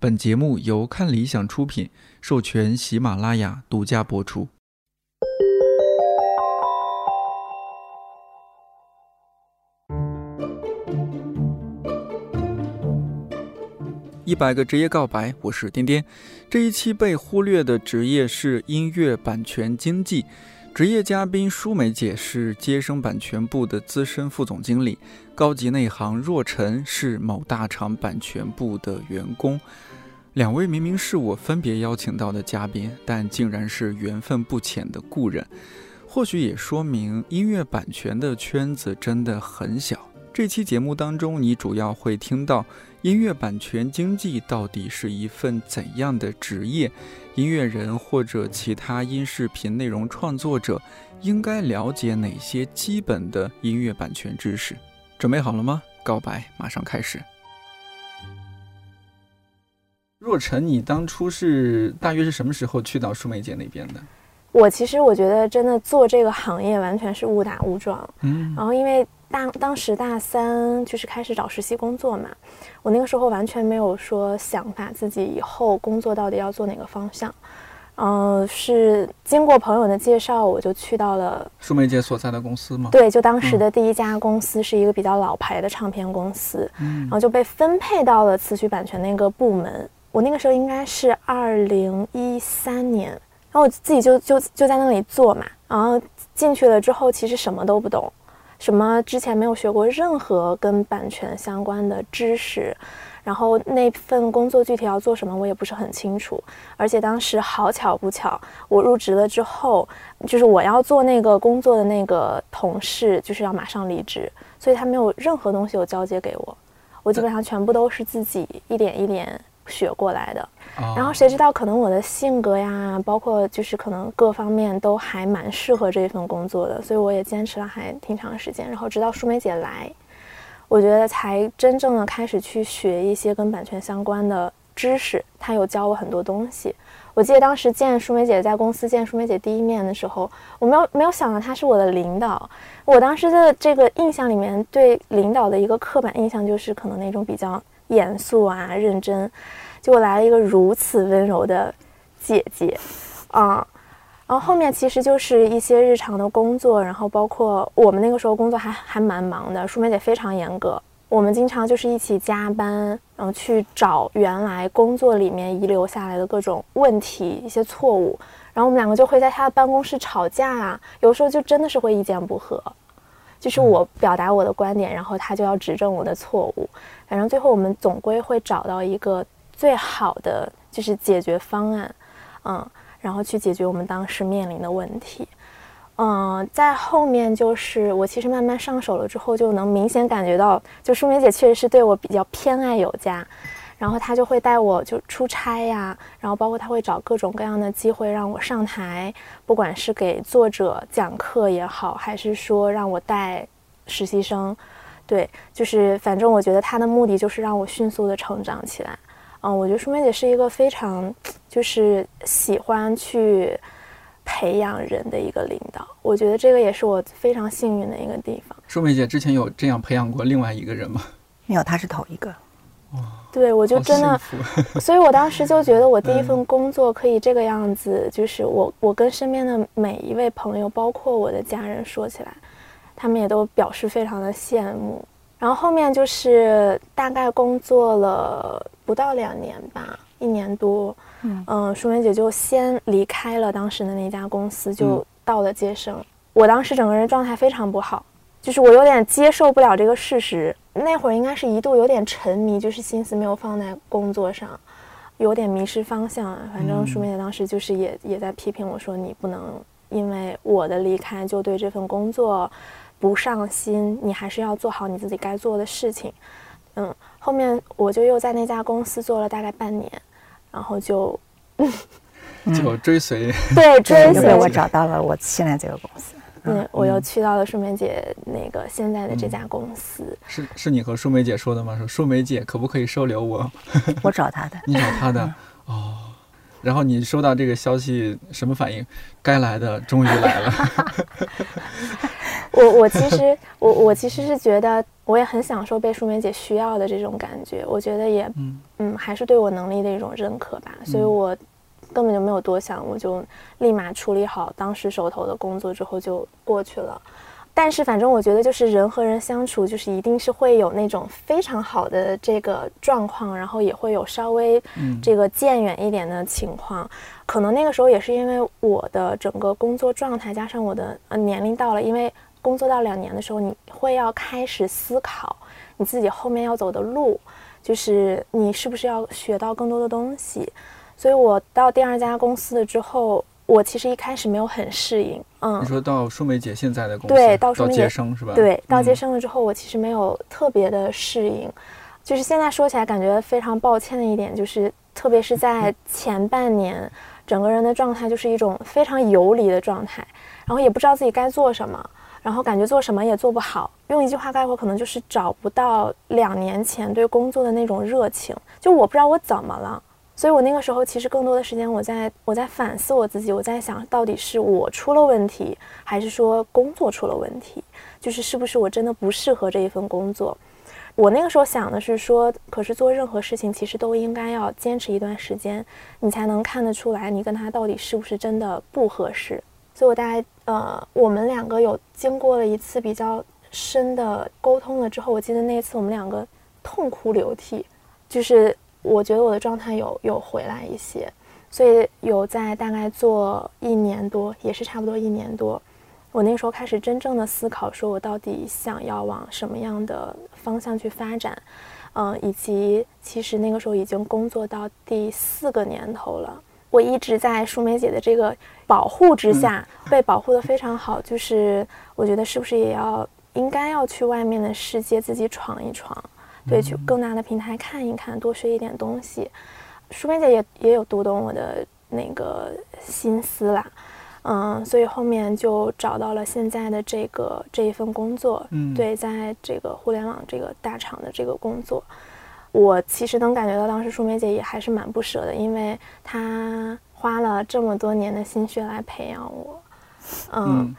本节目由看理想出品，授权喜马拉雅独家播出。一百个职业告白，我是颠颠。这一期被忽略的职业是音乐版权经纪。职业嘉宾舒梅姐是接生版权部的资深副总经理，高级内行若晨是某大厂版权部的员工。两位明明是我分别邀请到的嘉宾，但竟然是缘分不浅的故人，或许也说明音乐版权的圈子真的很小。这期节目当中，你主要会听到音乐版权经济到底是一份怎样的职业，音乐人或者其他音视频内容创作者应该了解哪些基本的音乐版权知识。准备好了吗？告白马上开始。若晨，你当初是大约是什么时候去到舒梅姐那边的？我其实我觉得真的做这个行业完全是误打误撞。嗯，然后因为大当时大三就是开始找实习工作嘛，我那个时候完全没有说想法自己以后工作到底要做哪个方向。嗯，是经过朋友的介绍，我就去到了舒梅姐所在的公司吗？对，就当时的第一家公司是一个比较老牌的唱片公司，嗯，然后就被分配到了词曲版权那个部门。我那个时候应该是二零一三年，然后我自己就就就在那里做嘛，然后进去了之后，其实什么都不懂，什么之前没有学过任何跟版权相关的知识，然后那份工作具体要做什么我也不是很清楚，而且当时好巧不巧，我入职了之后，就是我要做那个工作的那个同事就是要马上离职，所以他没有任何东西有交接给我，我基本上全部都是自己一点一点。学过来的，然后谁知道可能我的性格呀，包括就是可能各方面都还蛮适合这一份工作的，所以我也坚持了还挺长时间。然后直到舒梅姐来，我觉得才真正的开始去学一些跟版权相关的知识。她有教我很多东西。我记得当时见舒梅姐在公司见舒梅姐第一面的时候，我没有没有想到她是我的领导。我当时的这个印象里面，对领导的一个刻板印象就是可能那种比较。严肃啊，认真，结果来了一个如此温柔的姐姐，啊，然后后面其实就是一些日常的工作，然后包括我们那个时候工作还还蛮忙的，舒梅姐非常严格，我们经常就是一起加班，然后去找原来工作里面遗留下来的各种问题、一些错误，然后我们两个就会在她的办公室吵架啊，有时候就真的是会意见不合。就是我表达我的观点，然后他就要指正我的错误，反正最后我们总归会找到一个最好的就是解决方案，嗯，然后去解决我们当时面临的问题，嗯，在后面就是我其实慢慢上手了之后，就能明显感觉到，就舒梅姐确实是对我比较偏爱有加。然后她就会带我就出差呀，然后包括她会找各种各样的机会让我上台，不管是给作者讲课也好，还是说让我带实习生，对，就是反正我觉得她的目的就是让我迅速的成长起来。嗯，我觉得舒梅姐是一个非常就是喜欢去培养人的一个领导，我觉得这个也是我非常幸运的一个地方。舒梅姐之前有这样培养过另外一个人吗？没有，她是头一个。对，我就真的，所以我当时就觉得我第一份工作可以这个样子，就是我我跟身边的每一位朋友，包括我的家人说起来，他们也都表示非常的羡慕。然后后面就是大概工作了不到两年吧，一年多，嗯，舒梅姐就先离开了当时的那家公司，就到了接生。我当时整个人状态非常不好。就是我有点接受不了这个事实，那会儿应该是一度有点沉迷，就是心思没有放在工作上，有点迷失方向。反正舒梅姐当时就是也也在批评我说，你不能因为我的离开就对这份工作不上心，你还是要做好你自己该做的事情。嗯，后面我就又在那家公司做了大概半年，然后就 就追随对追随我找到了我现在这个公司。嗯，我又去到了舒梅姐那个现在的这家公司。是是你和舒梅姐说的吗？说舒梅姐可不可以收留我？我找她的。你找她的哦。然后你收到这个消息什么反应？该来的终于来了。我我其实我我其实是觉得，我也很享受被舒梅姐需要的这种感觉。我觉得也嗯嗯，还是对我能力的一种认可吧。所以我根本就没有多想，我就立马处理好当时手头的工作之后就过去了。但是反正我觉得，就是人和人相处，就是一定是会有那种非常好的这个状况，然后也会有稍微嗯这个渐远一点的情况。可能那个时候也是因为我的整个工作状态，加上我的呃年龄到了，因为工作到两年的时候，你会要开始思考你自己后面要走的路，就是你是不是要学到更多的东西。所以我到第二家公司了之后，我其实一开始没有很适应，嗯你，说到舒梅姐现在的公司，对到舒梅姐接生是吧？对，到接嗯生了之后，我其实没有特别的适应，就是现在说起来感觉非常抱歉的一点，就是特别是在前半年，整个人的状态就是一种非常游离的状态，然后也不知道自己该做什么，然后感觉做什么也做不好。用一句话概括，可能就是找不到两年前对工作的那种热情，就我不知道我怎么了。所以我那个时候其实更多的时间我在我在反思我自己，我在想到底是我出了问题，还是说工作出了问题？就是是不是我真的不适合这一份工作？我那个时候想的是说，可是做任何事情其实都应该要坚持一段时间，你才能看得出来你跟他到底是不是真的不合适。所以我大概呃，我们两个有经过了一次比较深的沟通了之后，我记得那一次我们两个痛哭流涕，就是我觉得我的状态有有回来一些，所以有在大概做一年多，也是差不多一年多。我那时候开始真正的思考，说我到底想要往什么样的方向去发展，嗯、以及其实那个时候已经工作到第四个年头了，我一直在舒梅姐的这个保护之下，被保护的非常好。就是我觉得是不是也要应该要去外面的世界自己闯一闯，对，去更大的平台看一看，多学一点东西。舒梅姐也也有读懂我的那个心思啦。嗯，所以后面就找到了现在的这个这一份工作，嗯对，在这个互联网这个大厂的这个工作，我其实能感觉到当时舒梅姐也还是蛮不舍的，因为她花了这么多年的心血来培养我，嗯，嗯。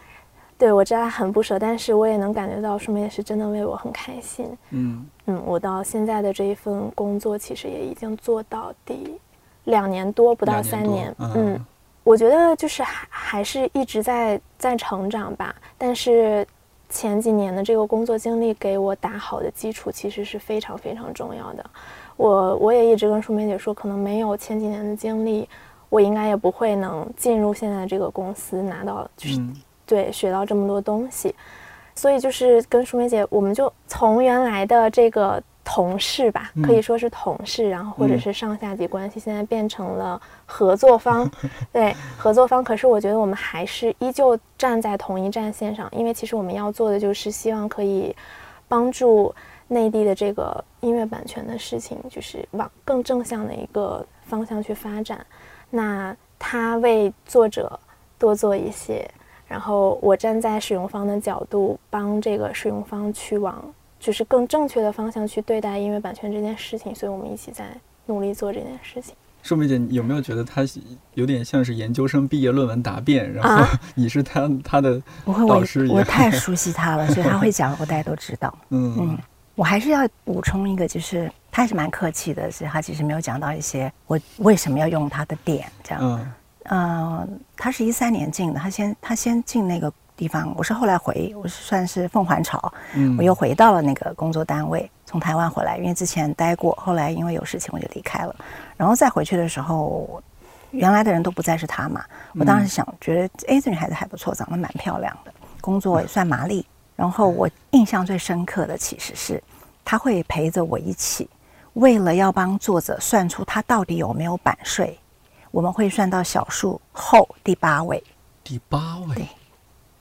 对我知道她很不舍，但是我也能感觉到舒梅姐是真的为我很开心，嗯。嗯，我到现在的这一份工作其实也已经做到第两年多，不到三年，嗯嗯，我觉得就是还还是一直在在成长吧，但是前几年的这个工作经历给我打好的基础其实是非常非常重要的。我我也一直跟舒梅姐说，可能没有前几年的经历，我应该也不会能进入现在这个公司，拿到就是嗯对，学到这么多东西，所以就是跟舒梅姐，我们就从原来的这个同事吧，嗯可以说是同事，然后或者嗯是上下级关系，现在变成了合作方，对，合作方。可是我觉得我们还是依旧站在同一战线上，因为其实我们要做的就是希望可以帮助内地的这个音乐版权的事情，就是往更正向的一个方向去发展。那他为作者多做一些，然后我站在使用方的角度，帮这个使用方去往就是更正确的方向去对待音乐版权这件事情，所以我们一起在努力做这件事情。舒梅姐，你有没有觉得他有点像是研究生毕业论文答辩，然后啊 你是她她的不会，我老师一样我太熟悉他了，所以他会讲，我大家都知道。嗯嗯，我还是要补充一个，就是他还是蛮客气的，是他其实没有讲到一些我为什么要用他的点这样。嗯呃，他是一三年进的，他先他先进那个地方，我是后来回，我是算是凤凰巢，嗯，我又回到了那个工作单位，从台湾回来，因为之前待过，后来因为有事情我就离开了，然后再回去的时候，原来的人都不再是他嘛，我当时想觉得，哎，这女孩子还不错，长得蛮漂亮的，工作也算麻利，然后我印象最深刻的其实是，他会陪着我一起，为了要帮作者算出他到底有没有版税，我们会算到小数后第八位。第八位？对，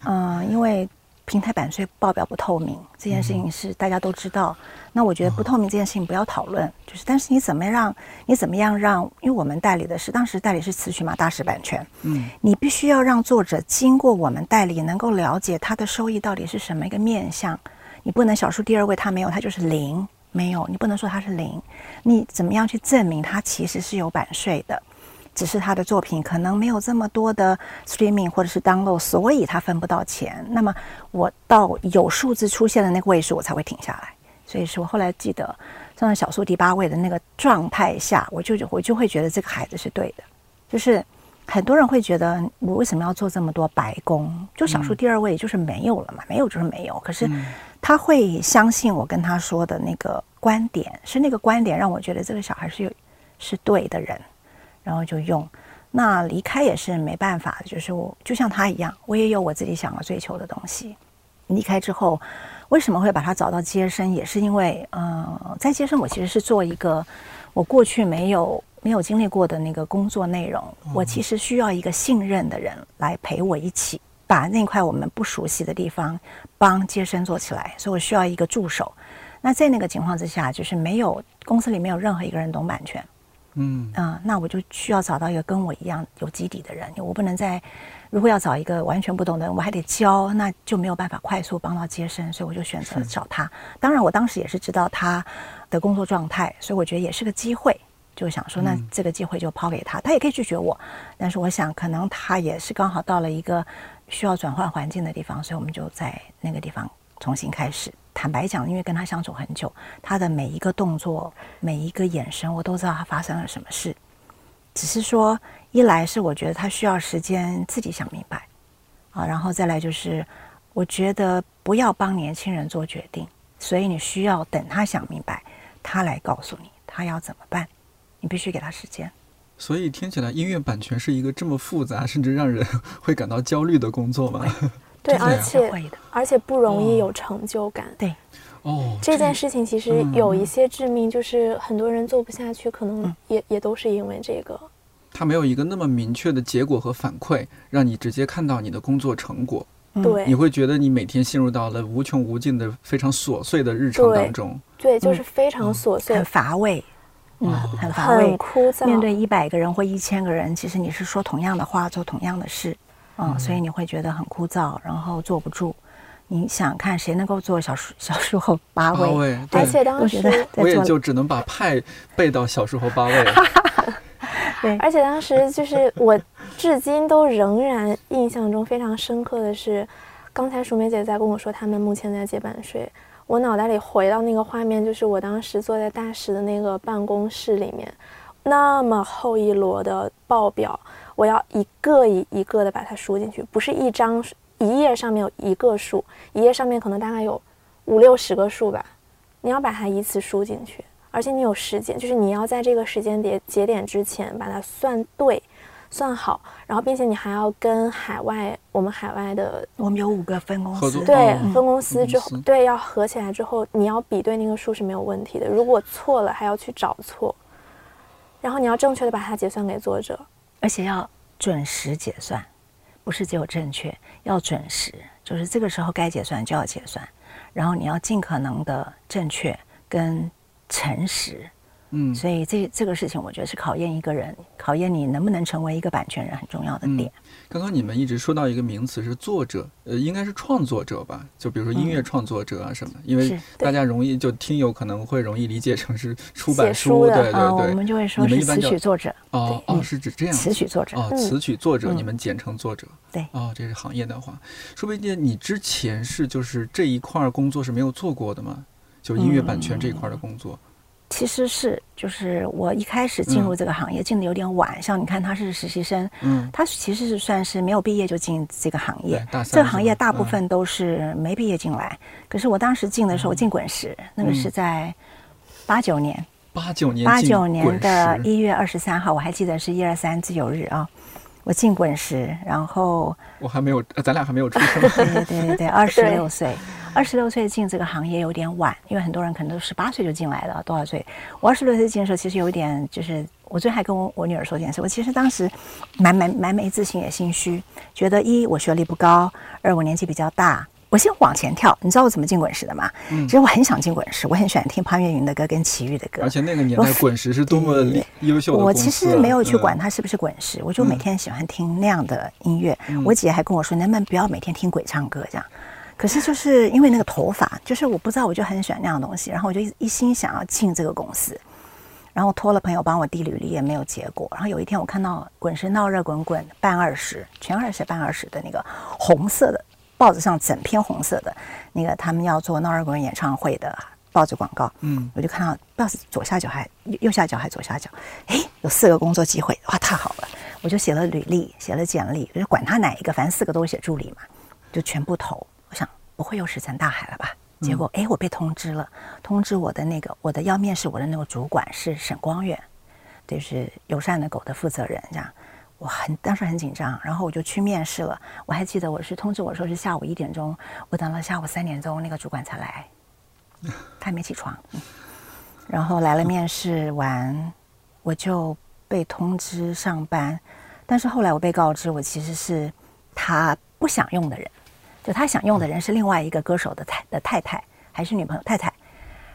嗯，因为平台版税报表不透明这件事情是大家都知道。那我觉得不透明这件事情不要讨论，就是但是你怎么让你怎么样让，因为我们代理的是当时代理是词曲嘛大师版权，嗯你必须要让作者经过我们代理能够了解他的收益到底是什么一个面向，你不能小数第二位他没有，他就是零，没有，你不能说他是零，你怎么样去证明他其实是有版税的？只是他的作品可能没有这么多的 streaming 或者是 download，所以他分不到钱。那么我到有数字出现的那个位数，我才会停下来。所以是我后来记得上小数第八位的那个状态下，我就我就会觉得这个孩子是对的。就是很多人会觉得我为什么要做这么多白工？就小数第二位就是没有了嘛，没有就是没有。可是他会相信我跟他说的那个观点，是那个观点让我觉得这个小孩是有是对的人，然后就用。那离开也是没办法，就是我就像他一样，我也有我自己想要追求的东西。离开之后。为什么会把他找到接生？也是因为，呃，在接生我其实是做一个我过去没有没有经历过的那个工作内容。我其实需要一个信任的人来陪我一起把那块我们不熟悉的地方帮接生做起来，所以我需要一个助手。那在那个情况之下，就是没有公司里没有任何一个人懂版权，嗯啊，那我就需要找到一个跟我一样有基底的人，我不能再。如果要找一个完全不懂的人，我还得教，那就没有办法快速帮到接生，所以我就选择找他。当然，我当时也是知道他的工作状态，所以我觉得也是个机会，就想说，那这个机会就抛给他，他也可以拒绝我。但是我想，可能他也是刚好到了一个需要转换环境的地方，所以我们就在那个地方重新开始。坦白讲，因为跟他相处很久，他的每一个动作、每一个眼神，我都知道他发生了什么事，只是说。一来是我觉得他需要时间自己想明白，啊，然后再来就是我觉得不要帮年轻人做决定，所以你需要等他想明白，他来告诉你他要怎么办，你必须给他时间。所以听起来音乐版权是一个这么复杂，甚至让人 会感到焦虑的工作吗？对，而且而且不容易有成就感。对，哦，这件事情其实有一些致命，就是很多人做不下去，可能也也都是因为这个。他没有一个那么明确的结果和反馈，让你直接看到你的工作成果。对，你会觉得你每天陷入到了无穷无尽的非常琐碎的日程当中。对，就是非常琐碎，很乏味，嗯，很乏味，很枯燥。面对一百个人或一千个人，其实你是说同样的话，做同样的事，嗯，所以你会觉得很枯燥，然后坐不住。你想看谁能够做小数小数后八位？而且当时我也就只能把派背到小数后八位。对，而且当时就是我，至今都仍然印象中非常深刻的是，刚才淑梅姐在跟我说他们目前在接版税，我脑袋里回到那个画面，就是我当时坐在大使的那个办公室里面，那么厚一摞的报表，我要一个一一个的把它输进去，不是一张一页上面有一个数，一页上面可能大概有五六十个数吧，你要把它依次输进去。而且你有时间，就是你要在这个时间点节点之前把它算对、算好，然后并且你还要跟海外我们海外的，我们有五个分公司，对分公司之后，对要合起来之后，你要比对那个数是没有问题的。如果错了，还要去找错，然后你要正确的把它结算给作者，而且要准时结算，不是只有正确，要准时，就是这个时候该结算就要结算，然后你要尽可能的正确跟。诚实，嗯，所以这这个事情，我觉得是考验一个人，考验你能不能成为一个版权人很重要的点。刚刚你们一直说到一个名词是作者，呃，应该是创作者吧？就比如说音乐创作者啊什么，因为大家容易就听友可能会容易理解成是出版书，对对对，我们就会说是词曲作者。哦哦，是指这样，词曲作者哦，词曲作者，你们简称作者。对，哦，这是行业的话，说不定你之前是就是这一块工作是没有做过的嘛？就音乐版权这一块的工作，其实是就是我一开始进入这个行业进的有点晚，像你看他是实习生，嗯，他其实是算是没有毕业就进这个行业，这个行业大部分都是没毕业进来。可是我当时进的时候进滚石，那个是在八九年，八九年八九年的一月二十三号，我还记得是一二三自由日啊。我进滚石，然后我还没有，咱俩还没有出生。对对对对对，二十六岁，二十六岁进这个行业有点晚，因为很多人可能都十八岁就进来了。多少岁？我二十六岁进的时候，其实有一点，就是我最近还跟我我女儿说一件事，我其实当时蛮蛮蛮没自信也心虚，觉得一我学历不高，二我年纪比较大。我先往前跳，你知道我怎么进滚石的吗？其实我很想进滚石，我很喜欢听潘越云的歌跟齐豫的歌。而且那个年代滚石是多么优秀的我其实没有去管它是不是滚石，我就每天喜欢听那样的音乐。我姐还跟我说，能不能不要每天听鬼唱歌这样？可是就是因为那个头发，就是我不知道，我就很喜欢那样的东西，然后我就一心想要进这个公司。然后托了朋友帮我递履历也没有结果。然后有一天我看到《滚石闹热滚滚》半二十全二十半二十的那个红色的报纸上整篇红色的那个他们要做闹热滚滚演唱会的报纸广告，嗯，我就看到不知道是左下角还右下角还左下角，哎，有四个工作机会，哇，太好了！我就写了履历，写了简历，就管他哪一个，反正四个都是写助理嘛，就全部投。我想不会又石沉大海了吧？结果哎，我被通知了，通知我的那个我的要面试我的那个主管是沈光远，就是友善的狗的负责人，这样我很当时很紧张，然后我就去面试了。我还记得我是通知我说是下午一点钟，我等到下午三点钟那个主管才来，他还没起床，然后来了面试完，我就被通知上班，但是后来我被告知我其实是他不想用的人。就他想用的人是另外一个歌手的太的太太还是女朋友太太，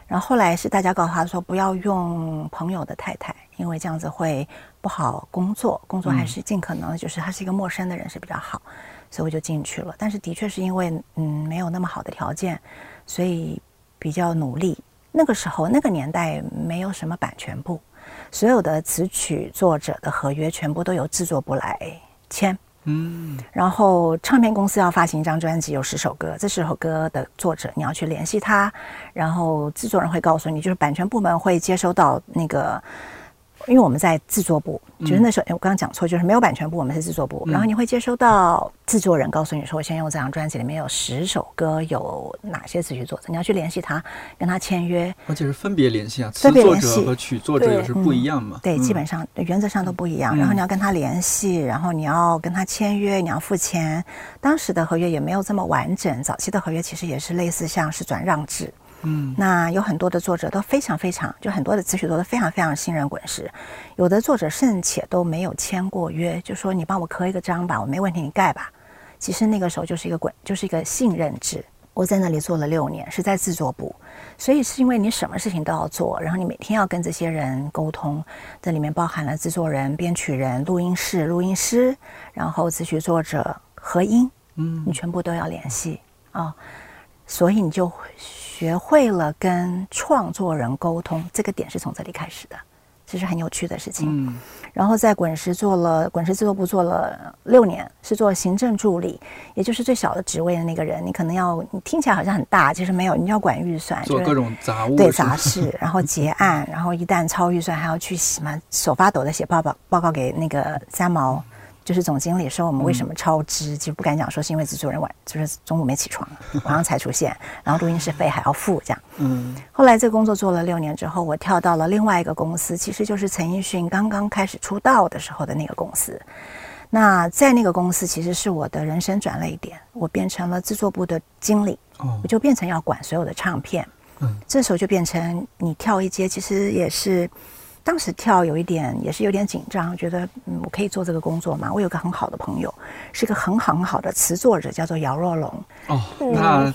然后后来是大家告诉他说不要用朋友的太太，因为这样子会不好工作，工作还是尽可能就是他是一个陌生的人是比较好，所以我就进去了。但是的确是因为嗯没有那么好的条件，所以比较努力。那个时候那个年代没有什么版权部，所有的词曲作者的合约全部都由制作部来签。嗯，然后唱片公司要发行一张专辑，有十首歌，这十首歌的作者你要去联系他，然后制作人会告诉你，就是版权部门会接收到那个。因为我们在制作部，就是那时候，哎，我刚刚讲错，就是没有版权部，我们是制作部。然后你会接收到制作人告诉你说，我先用这张专辑里面有十首歌，有哪些词曲作者，你要去联系他，跟他签约。而且是分别联系啊，词作者和曲作者也是不一样嘛。对，基本上原则上都不一样。然后你要跟他联系，然后你要跟他签约，你要付钱。当时的合约也没有这么完整，早期的合约其实也是类似像是转让制。嗯，那有很多的作者都非常非常，就很多的词曲做的非常非常信任滚石，有的作者甚且都没有签过约，就说你帮我刻一个章吧，我没问题，你盖吧。其实那个时候就是一个滚，就是一个信任制。我在那里做了六年，是在制作部，所以是因为你什么事情都要做，然后你每天要跟这些人沟通，这里面包含了制作人、编曲人、录音室、录音师，然后词曲作者、合音，嗯，你全部都要联系啊，所以你就。学会了跟创作人沟通，这个点是从这里开始的，这是很有趣的事情。嗯，然后在滚石做了滚石制作部做了六年，是做行政助理，也就是最小的职位的那个人。你可能要，你听起来好像很大，其实没有，你要管预算，做各种杂务，对杂事，然后结案，然后一旦超预算，还要去什么手发抖的写报告报告给那个三毛。就是总经理说我们为什么超支，其实不敢讲说是因为制作人晚，就是中午没起床，晚上才出现，然后录音室费还要付这样。嗯。后来这个工作做了六年之后，我跳到了另外一个公司，其实就是陈奕迅刚刚开始出道的时候的那个公司。那在那个公司，其实是我的人生转了一点，我变成了制作部的经理，我就变成要管所有的唱片。嗯。这时候就变成你跳一阶，其实也是。当时跳有一点也是有点紧张，觉得嗯我可以做这个工作吗？我有个很好的朋友，是个很好很好的词作者，叫做姚若龙。哦，那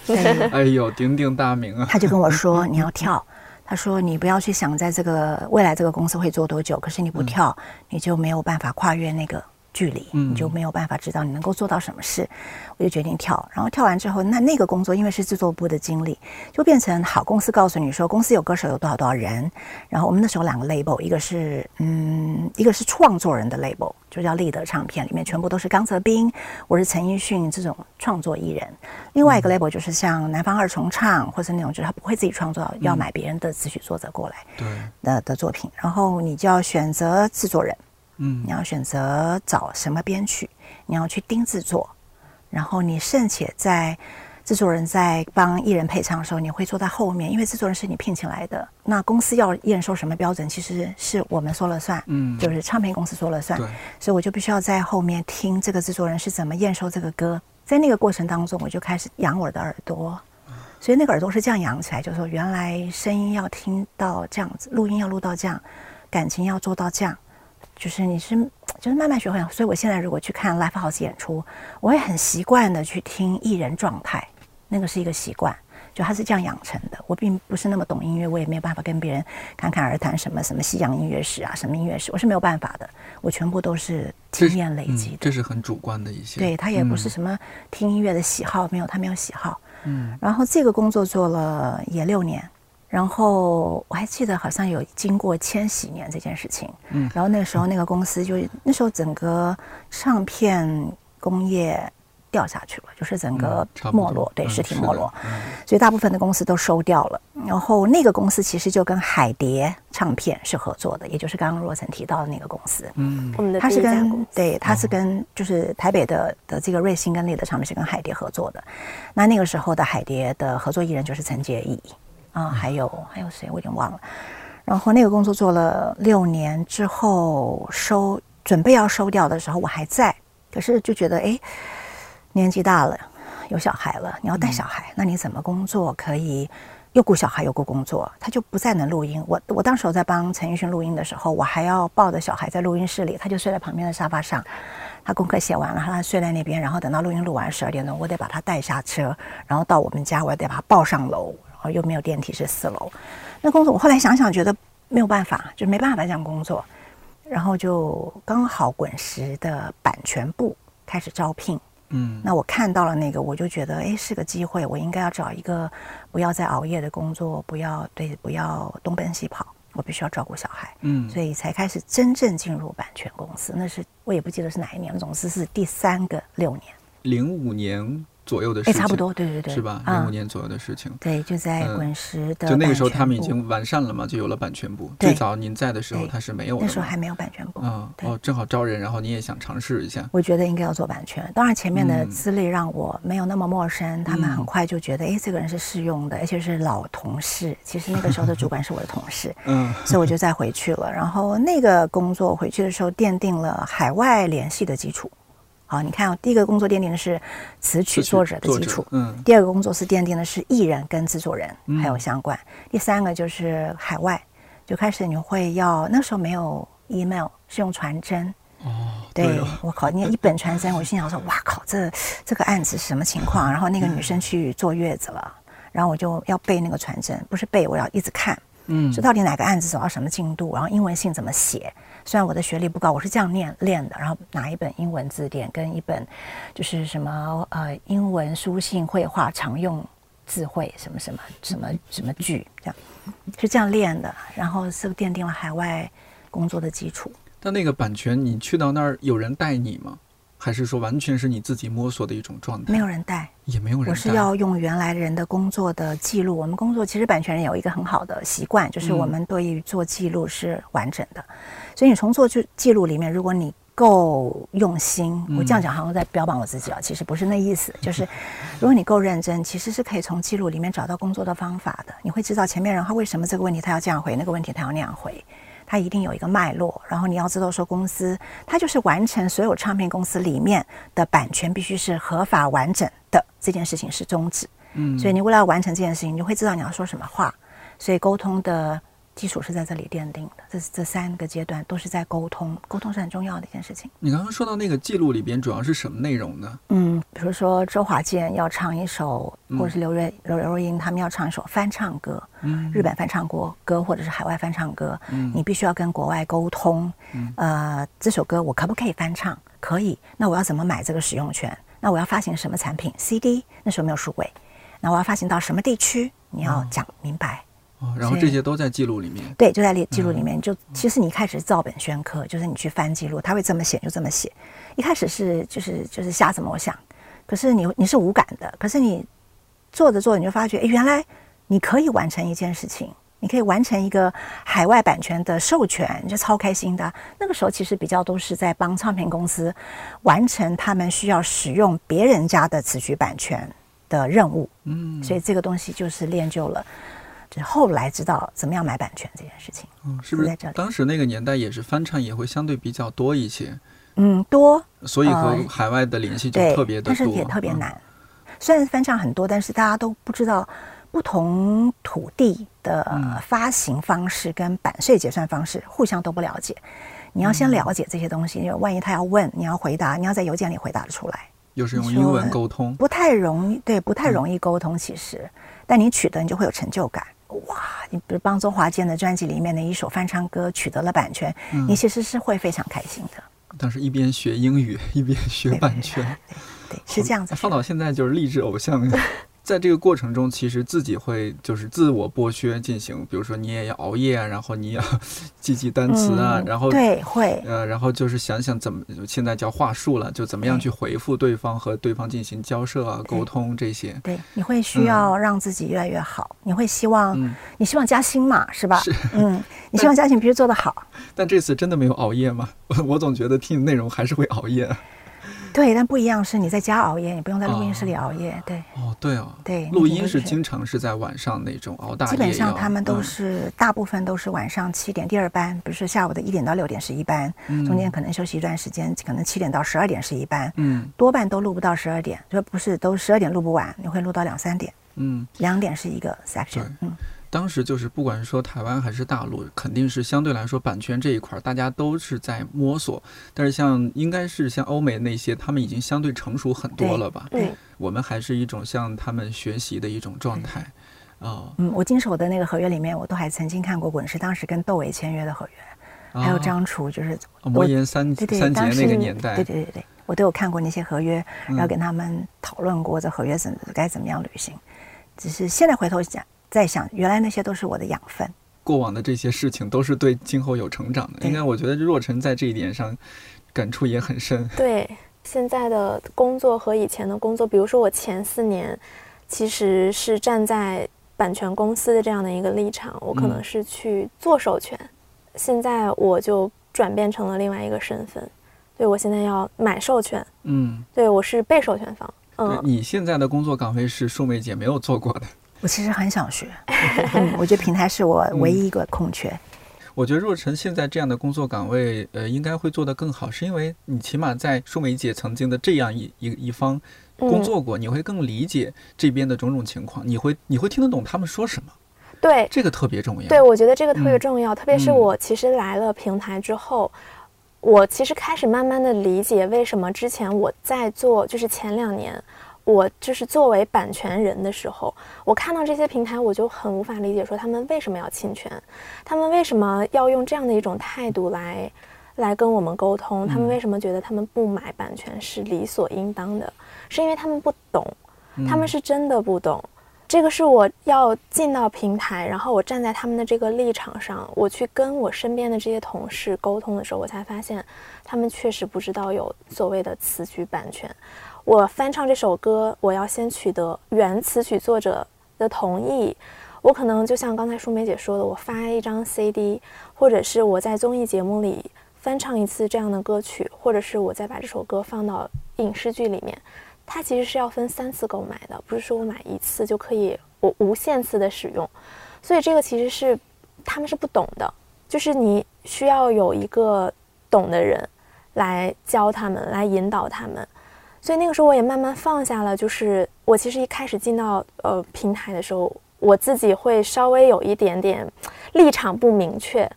哎呦鼎鼎大名啊！他就跟我说你要跳，他说你不要去想在这个未来这个公司会做多久，可是你不跳，你就没有办法跨越那个。距离，你就没有办法知道你能够做到什么事。我就决定跳，然后跳完之后，那那个工作因为是制作部的经理，就变成好公司告诉你说，公司有歌手有多少多少人。然后我们那时候两个 label，一个是嗯，一个是创作人的 label，就叫立德唱片，里面全部都是刚泽斌，我是陈奕迅这种创作艺人。另外一个 label 就是像南方二重唱，或是那种就是他不会自己创作，要买别人的词曲作者过来对的的作品，然后你就要选择制作人。嗯，你要选择找什么编曲，你要去盯制作，然后你甚且在制作人在帮艺人配唱的时候，你会坐在后面，因为制作人是你聘请来的。那公司要验收什么标准，其实是我们说了算，嗯，就是唱片公司说了算。所以我就必须要在后面听这个制作人是怎么验收这个歌。在那个过程当中，我就开始养我的耳朵，所以那个耳朵是这样养起来，就是说原来声音要听到这样子，录音要录到这样，感情要做到这样。就是你是就是慢慢学会，所以我现在如果去看 live house 演出，我会很习惯的去听艺人状态，那个是一个习惯，就他是这样养成的。我并不是那么懂音乐，我也没有办法跟别人侃侃而谈什么什么西洋音乐史啊，什么音乐史，我是没有办法的。我全部都是经验累积的，这是很主观的一些。对他也不是什么听音乐的喜好，没有他没有喜好。嗯，然后这个工作做了也六年，然后我还记得好像有经过千禧年这件事情，嗯，然后那个时候那个公司就那时候整个唱片工业掉下去了，就是整个没落，对，实体没落，嗯所以大部分的公司都收掉了。然后那个公司其实就跟海蝶唱片是合作的，也就是刚刚若晨提到的那个公司，嗯，我们的他是跟对，他是跟就是台北的的这个瑞星跟丽的唱片是跟海蝶合作的。那那个时候的海蝶的合作艺人就是陈洁仪。啊，还有还有谁？我已经忘了。然后那个工作做了六年之后收，准备要收掉的时候，我还在。可是就觉得，哎，年纪大了，有小孩了，你要带小孩，那你怎么工作可以又顾小孩又顾工作？他就不再能录音。我我当时我在帮陈奕迅录音的时候，我还要抱着小孩在录音室里，他就睡在旁边的沙发上。他功课写完了，他睡在那边，然后等到录音录完十二点钟，我得把他带下车，然后到我们家，我得把他抱上楼。哦，又没有电梯，是四楼。那工作，我后来想想，觉得没有办法，就没办法这样工作。然后就刚好滚石的版权部开始招聘，嗯，那我看到了那个，我就觉得，哎，是个机会，我应该要找一个不要再熬夜的工作，不要对，不要东奔西跑，我必须要照顾小孩，嗯，所以才开始真正进入版权公司。那是我也不记得是哪一年，总之是第三个六年，零五年。左右的事情，差不多，对对对，是吧？零五年左右的事情，对，就在滚石的，就那个时候他们已经完善了嘛，就有了版权部。最早您在的时候，他是没有的，那时候还没有版权部。嗯，哦，正好招人，然后你也想尝试一下。我觉得应该要做版权，当然前面的资历让我没有那么陌生，他们很快就觉得，哎，这个人是适用的，而且是老同事。其实那个时候的主管是我的同事，嗯，所以我就再回去了。然后那个工作回去的时候，奠定了海外联系的基础。好，你看，哦第一个工作奠定的是词曲作者的基础，嗯，第二个工作是奠定的是艺人跟制作人还有相关，第三个就是海外，就开始你会要那时候没有 email，是用传真，哦，对我靠，你一本传真，我心想说，哇靠，这这个案子是什么情况？然后那个女生去坐月子了，然后我就要背那个传真，不是背，我要一直看，嗯，说到底哪个案子走到什么进度，然后英文信怎么写。虽然我的学历不高，我是这样练练的。然后拿一本英文字典跟一本，就是什么呃英文书信绘画常用字汇什么什么什么什么句这样，是这样练的。然后是奠定了海外工作的基础。但那个版权，你去到那儿有人带你吗？还是说完全是你自己摸索的一种状态？没有人带，也没有人。我是要用原来人的工作的记录。我们工作其实版权人有一个很好的习惯，就是我们对于做记录是完整的。所以你从做就记录里面，如果你够用心，我这样讲好像在标榜我自己啊，其实不是那意思。就是如果你够认真，其实是可以从记录里面找到工作的方法的。你会知道前面人他为什么这个问题他要这样回，那个问题他要那样回。它一定有一个脉络，然后你要知道说公司它就是完成所有唱片公司里面的版权必须是合法完整的这件事情是宗旨，嗯，所以你为了要完成这件事情，你就会知道你要说什么话，所以沟通的。基础是在这里奠定的，这这三个阶段都是在沟通，沟通是很重要的一件事情。你刚刚说到那个记录里边主要是什么内容呢？嗯，比如说周华健要唱一首，或者是刘瑞刘若英他们要唱一首翻唱歌，嗯，日本翻唱过歌或者是海外翻唱歌，嗯，你必须要跟国外沟通，嗯，呃，这首歌我可不可以翻唱？可以，那我要怎么买这个使用权？那我要发行什么产品？CD，那时候没有数位，那我要发行到什么地区？你要讲明白。哦，然后这些都在记录里面。对，就在记记录里面。就其实你一开始照本宣科，就是你去翻记录，他会这么写就这么写。一开始是就是就是瞎怎么想，可是你你是无感的。可是你做着做着，你就发觉，哎，原来你可以完成一件事情，你可以完成一个海外版权的授权，你就超开心的。那个时候其实比较都是在帮唱片公司完成他们需要使用别人家的词曲版权的任务。嗯，所以这个东西就是练就了。就后来知道怎么样买版权这件事情，嗯，是不是在这里？当时那个年代也是翻唱也会相对比较多一些，嗯，多，所以和海外的联系就特别的多，但是也特别难。虽然翻唱很多，但是大家都不知道不同土地的发行方式跟版税结算方式互相都不了解。你要先了解这些东西，因为万一他要问，你要回答，你要在邮件里回答得出来。又是用英文沟通，不太容易，对，不太容易沟通。其实，但你取得，你就会有成就感。哇！你比如帮周华健的专辑里面的一首翻唱歌取得了版权，你其实是会非常开心的。当时一边学英语一边学版权，对，是这样子。放到现在就是励志偶像在这个过程中，其实自己会就是自我剥削进行，比如说你也要熬夜啊，然后你要 记记单词啊，然后对会呃，然后就是想想怎么现在叫话术了，就怎么样去回复对方和对方进行交涉啊、沟通这些。对，你会需要让自己越来越好，你会希望你希望加薪嘛，是吧？是，嗯，你希望加薪必须做得好。但这次真的没有熬夜吗？我 我总觉得听内容还是会熬夜。对，但不一样是你在家熬夜，你不用在录音室里熬夜。对，哦，对哦，对，录音是经常是在晚上那种熬大夜。基本上他们都是大部分都是晚上七点第二班，比如说下午的一点到六点是一班，中间可能休息一段时间，可能七点到十二点是一班。嗯，多半都录不到十二点，就不是都十二点录不完，你会录到两三点。嗯，两点是一个 section。嗯。当时就是，不管是说台湾还是大陆，肯定是相对来说版权这一块，大家都是在摸索。但是像应该是像欧美那些，他们已经相对成熟很多了吧？对，我们还是一种向他们学习的一种状态。啊，嗯，我经手的那个合约里面，我都还曾经看过滚石当时跟窦唯签约的合约，还有张楚，就是魔岩三三杰那个年代，对对对对，我都有看过那些合约，然后跟他们讨论过这合约怎该怎么样履行。只是现在回头讲。在想，原来那些都是我的养分，过往的这些事情都是对今后有成长的。应该，我觉得若晨在这一点上感触也很深。对，现在的工作和以前的工作，比如说我前四年其实是站在版权公司的这样的一个立场，我可能是去做授权，现在我就转变成了另外一个身份，对我现在要买授权，嗯，对我是被授权方。嗯，你现在的工作岗位是数媒姐没有做过的。我其实很想学，我觉得平台是我 唯一一个空缺。我觉得若晨现在这样的工作岗位，呃，应该会做得更好，是因为你起码在数媒界曾经的这样一一一方工作过，你会更理解这边的种种情况，你会你会听得懂他们说什么。对，这个特别重要。对，我觉得这个特别重要，特别是我其实来了平台之后，我其实开始慢慢的理解为什么之前我在做，就是前两年。我就是作为版权人的时候，我看到这些平台，我就很无法理解，说他们为什么要侵权，他们为什么要用这样的一种态度来，来跟我们沟通，他们为什么觉得他们不买版权是理所应当的？是因为他们不懂，他们是真的不懂。这个是我要进到平台，然后我站在他们的这个立场上，我去跟我身边的这些同事沟通的时候，我才发现，他们确实不知道有所谓的词曲版权。我翻唱这首歌，我要先取得原词曲作者的同意。我可能就像刚才舒梅姐说的，我发一张 CD，或者是我在综艺节目里翻唱一次这样的歌曲，或者是我再把这首歌放到影视剧里面，它其实是要分三次购买的，不是说我买一次就可以我无限次的使用。所以这个其实是他们是不懂的，就是你需要有一个懂的人来教他们，来引导他们。所以那个时候我也慢慢放下了，就是我其实一开始进到呃平台的时候，我自己会稍微有一点点立场不明确。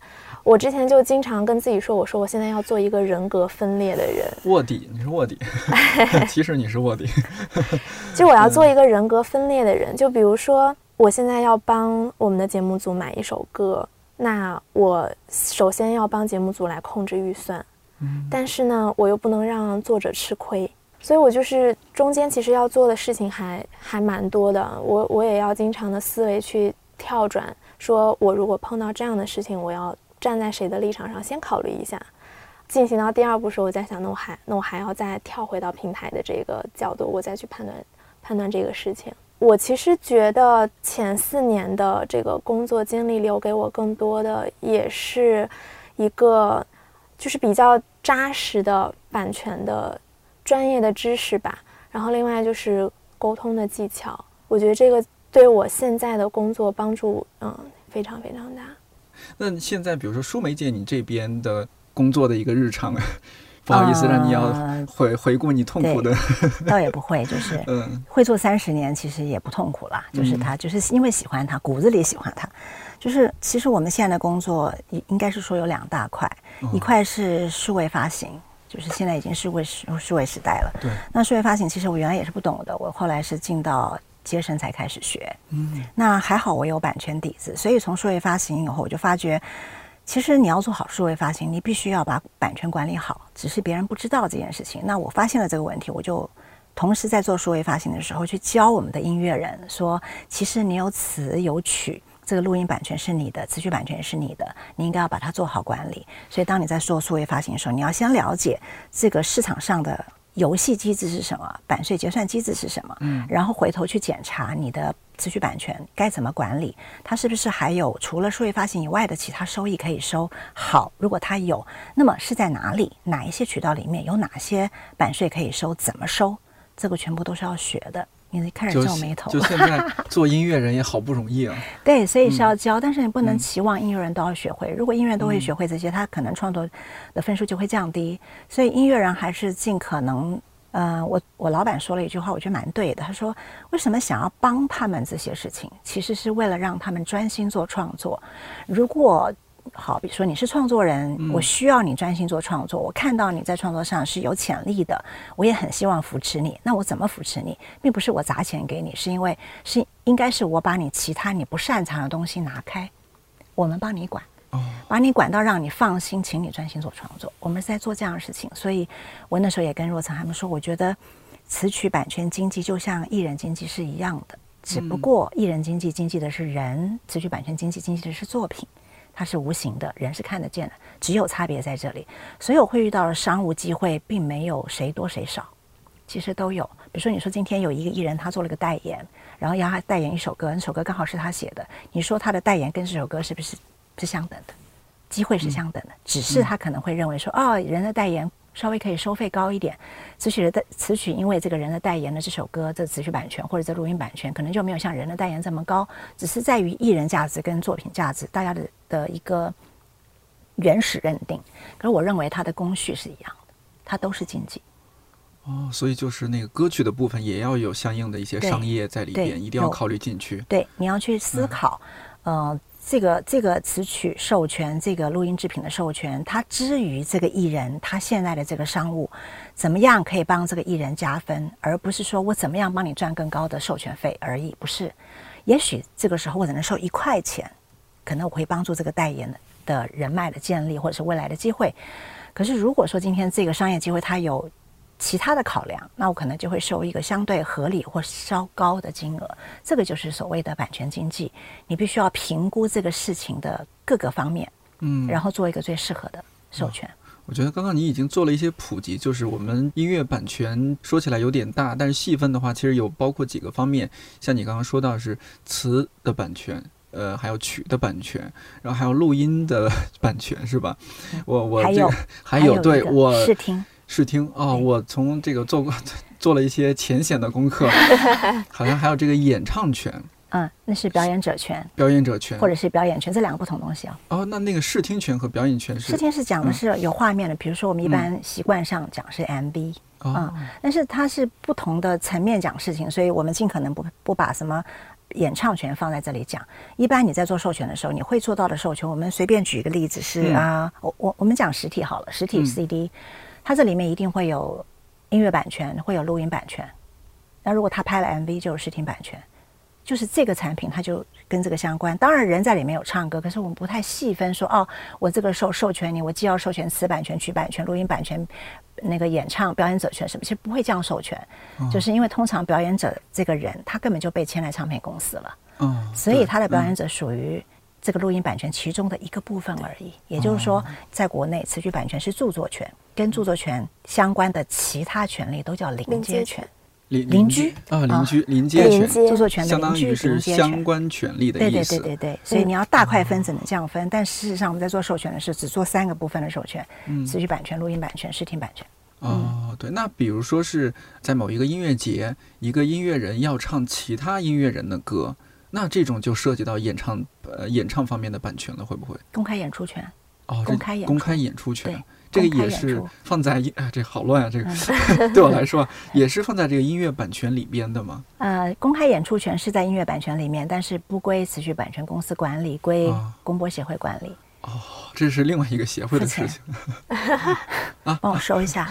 我之前就经常跟自己说，我说我现在要做一个人格分裂的人。卧底，你是卧底，其实你是卧底。就我要做一个人格分裂的人，就比如说我现在要帮我们的节目组买一首歌，那我首先要帮节目组来控制预算，嗯，但是呢，我又不能让作者吃亏。所以，我就是中间其实要做的事情还还蛮多的。我我也要经常的思维去跳转，说我如果碰到这样的事情，我要站在谁的立场上先考虑一下。进行到第二步时候，我在想，那我还那我还要再跳回到平台的这个角度，我再去判断判断这个事情。我其实觉得前四年的这个工作经历留给我更多的，也是一个就是比较扎实的版权的。专业的知识吧，然后另外就是沟通的技巧，我觉得这个对我现在的工作帮助，嗯，非常非常大。那现在比如说舒梅姐，你这边的工作的一个日常，不好意思让你要回回顾你痛苦的，倒也不会，就是 嗯，会做三十年，其实也不痛苦啦。就是他就是因为喜欢他，骨子里喜欢他。就是其实我们现在的工作，应应该是说有两大块，一块是数位发行。就是现在已经是位数数位时代了。对。那数位发行其实我原来也是不懂的，我后来是进到接生才开始学。嗯。那还好我有版权底子，所以从数位发行以后，我就发觉，其实你要做好数位发行，你必须要把版权管理好。只是别人不知道这件事情。那我发现了这个问题，我就同时在做数位发行的时候，去教我们的音乐人说，其实你有词有曲，这个录音版权是你的，词曲版权是你的，你应该要把它做好管理。所以当你在做数位发行的时候，你要先了解这个市场上的。游戏机制是什么？版税结算机制是什么？嗯，然后回头去检查你的词曲版权该怎么管理，它是不是还有除了数位发行以外的其他收益可以收？好，如果它有，那么是在哪里？哪一些渠道里面有哪些版税可以收？怎么收？这个全部都是要学的。你开始皱眉头。就现在做音乐人也好不容易啊。对，所以是要教，但是你不能期望音乐人都要学会。如果音乐人都会学会这些，他可能创作的分数就会降低。所以音乐人还是尽可能，呃，我我老板说了一句话，我觉得蛮对的。他说：“为什么想要帮他们这些事情，其实是为了让他们专心做创作。如果好，比如说你是创作人，我需要你专心做创作。我看到你在创作上是有潜力的，我也很希望扶持你。那我怎么扶持你，并不是我砸钱给你，是因为是应该是我把你其他你不擅长的东西拿开，我们帮你管，把你管到让你放心，请你专心做创作。我们是在做这样的事情，所以我那时候也跟若成他们说，我觉得词曲版权经济就像艺人经济是一样的，只不过艺人经济经济的是人，词曲版权经济经济的是作品。它是无形的，人是看得见的，只有差别在这里。所有会遇到的商务机会，并没有谁多谁少，其实都有。比如说，你说今天有一个艺人，他做了个代言，然后要他代言一首歌，那首歌刚好是他写的，你说他的代言跟这首歌是不是是相等的？机会是相等的，只是他可能会认为说，哦，人的代言。稍微可以收费高一点，词曲的代词曲，因为这个人的代言的这首歌，这词曲版权或者这录音版权，可能就没有像人的代言这么高，只是在于艺人价值跟作品价值，大家的的一个原始认定。可是我认为它的工序是一样的，它都是经济。哦，所以就是那个歌曲的部分也要有相应的一些商业在里边，一定要考虑进去。对，你要去思考，呃。这个这个词曲授权，这个录音制品的授权，它之于这个艺人，他现在的这个商务，怎么样可以帮这个艺人加分，而不是说我怎么样帮你赚更高的授权费而已，不是。也许这个时候我只能收一块钱，可能我会帮助这个代言的的人脉的建立，或者是未来的机会。可是如果说今天这个商业机会它有。其他的考量，那我可能就会收一个相对合理或稍高的金额，这个就是所谓的版权经济。你必须要评估这个事情的各个方面，嗯，然后做一个最适合的授权。我觉得刚刚你已经做了一些普及，就是我们音乐版权说起来有点大，但是细分的话，其实有包括几个方面。像你刚刚说到是词的版权，呃，还有曲的版权，然后还有录音的版权，是吧？我我这个还有对我试听。试听。哦，我从这个做过 做了一些浅显的功课，好像还有这个演唱权，嗯，那是表演者权，表演者权。或者是表演权，这两个不同东西哦。哦，那那个视听权和表演权是？视听是讲的是有画面的，比如说我们一般习惯上讲是 MV，嗯，但是它是不同的层面讲事情，所以我们尽可能不不把什么演唱权放在这里讲。一般你在做授权的时候，你会做到的授权，我们随便举一个例子是啊，我我我们讲实体好了，实体 CD。它这里面一定会有音乐版权，会有录音版权。那如果他拍了 MV，就有视听版权，就是这个产品它就跟这个相关。当然人在里面有唱歌，可是我们不太细分说哦，我这个授授权你，我既要授权词版权、曲版权、录音版权，那个演唱表演者权什么，其实不会这样授权，就是因为通常表演者这个人他根本就被签来唱片公司了，嗯，所以他的表演者属于。这个录音版权其中的一个部分而已，也就是说，在国内词曲版权是著作权，跟著作权相关的其他权利都叫邻接权。邻邻居啊，邻居邻接权，著作权的相当于是相关权利的意思。对对对对对，所以你要大块分只能这样分？但事实上我们在做授权的是只做三个部分的授权：词曲版权、录音版权、视听版权。哦，对。那比如说是在某一个音乐节，一个音乐人要唱其他音乐人的歌。那这种就涉及到演唱呃演唱方面的版权了，会不会？公开演出权哦，公开演公开演出权，这个也是放在啊，这好乱啊，这个 对我来说 也是放在这个音乐版权里边的吗？呃，公开演出权是在音乐版权里面，但是不归词曲版权公司管理，归公播协会管理。哦，这是另外一个协会的事情。啊，帮我收一下。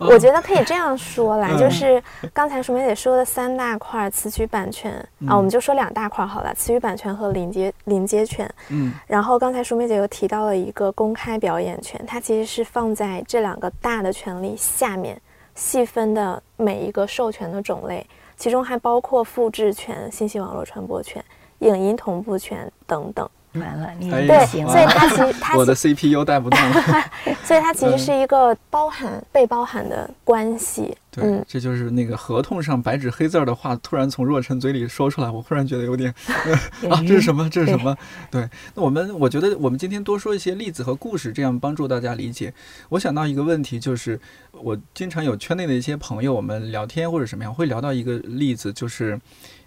我觉得可以这样说啦，就是刚才舒梅姐说的三大块词曲版权。啊，我们就说两大块好了，词曲版权和临接临接权。嗯，然后刚才舒梅姐又提到了一个公开表演权，它其实是放在这两个大的权利下面细分的每一个授权的种类，其中还包括复制权、信息网络传播权、影音同步权等等。完了，你对，不行所以了。它其实 它我的 CPU 带不动了。所以它其实是一个包含被包含的关系。对，嗯，这就是那个合同上白纸黑字儿的话，突然从若晨嘴里说出来，我忽然觉得有点 啊，这是什么？这是什么？对，那我们我觉得我们今天多说一些例子和故事，这样帮助大家理解。我想到一个问题，就是我经常有圈内的一些朋友，我们聊天或者什么样，会聊到一个例子，就是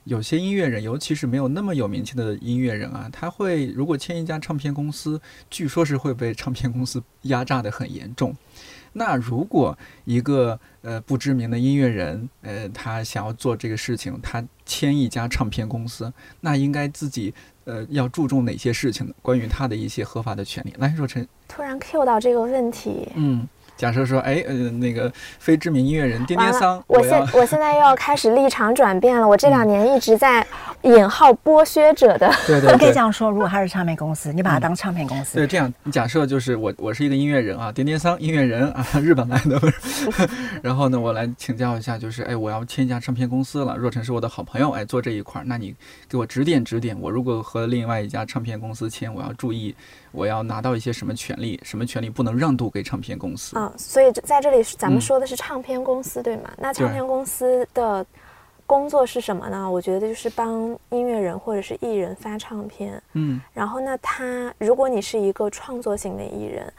有些音乐人，尤其是没有那么有名气的音乐人啊，他会如果签一家唱片公司，据说是会被唱片公司压榨的很严重。那如果一个呃不知名的音乐人，呃，他想要做这个事情，他签一家唱片公司，那应该自己呃要注重哪些事情呢？关于他的一些合法的权利。来，若晨，突然 Q 到这个问题，嗯，假设说，哎，呃，那个非知名音乐人颠完了颠桑，，我现我现在又要开始立场转变了。我这两年一直在引号剥削者的，对 对我可以这。样说，如果他是唱片公司，你把他当唱片公司，对，这样你假设就是我，我是一个音乐人啊，颠颠桑音乐人啊，日本来的，然后呢，我来请教一下，就是哎，我要签一家唱片公司了。若晨是我的好朋友，哎，做这一块儿，那你给我指点指点。我如果和另外一家唱片公司签，我要注意，我要拿到一些什么权利，什么权利不能让渡给唱片公司？嗯，所以在这里咱们嗯说的是唱片公司，对吗？那唱片公司的工作是什么呢？我觉得就是帮音乐人或者是艺人发唱片。嗯然后呢，他如果你是一个创作型的艺人，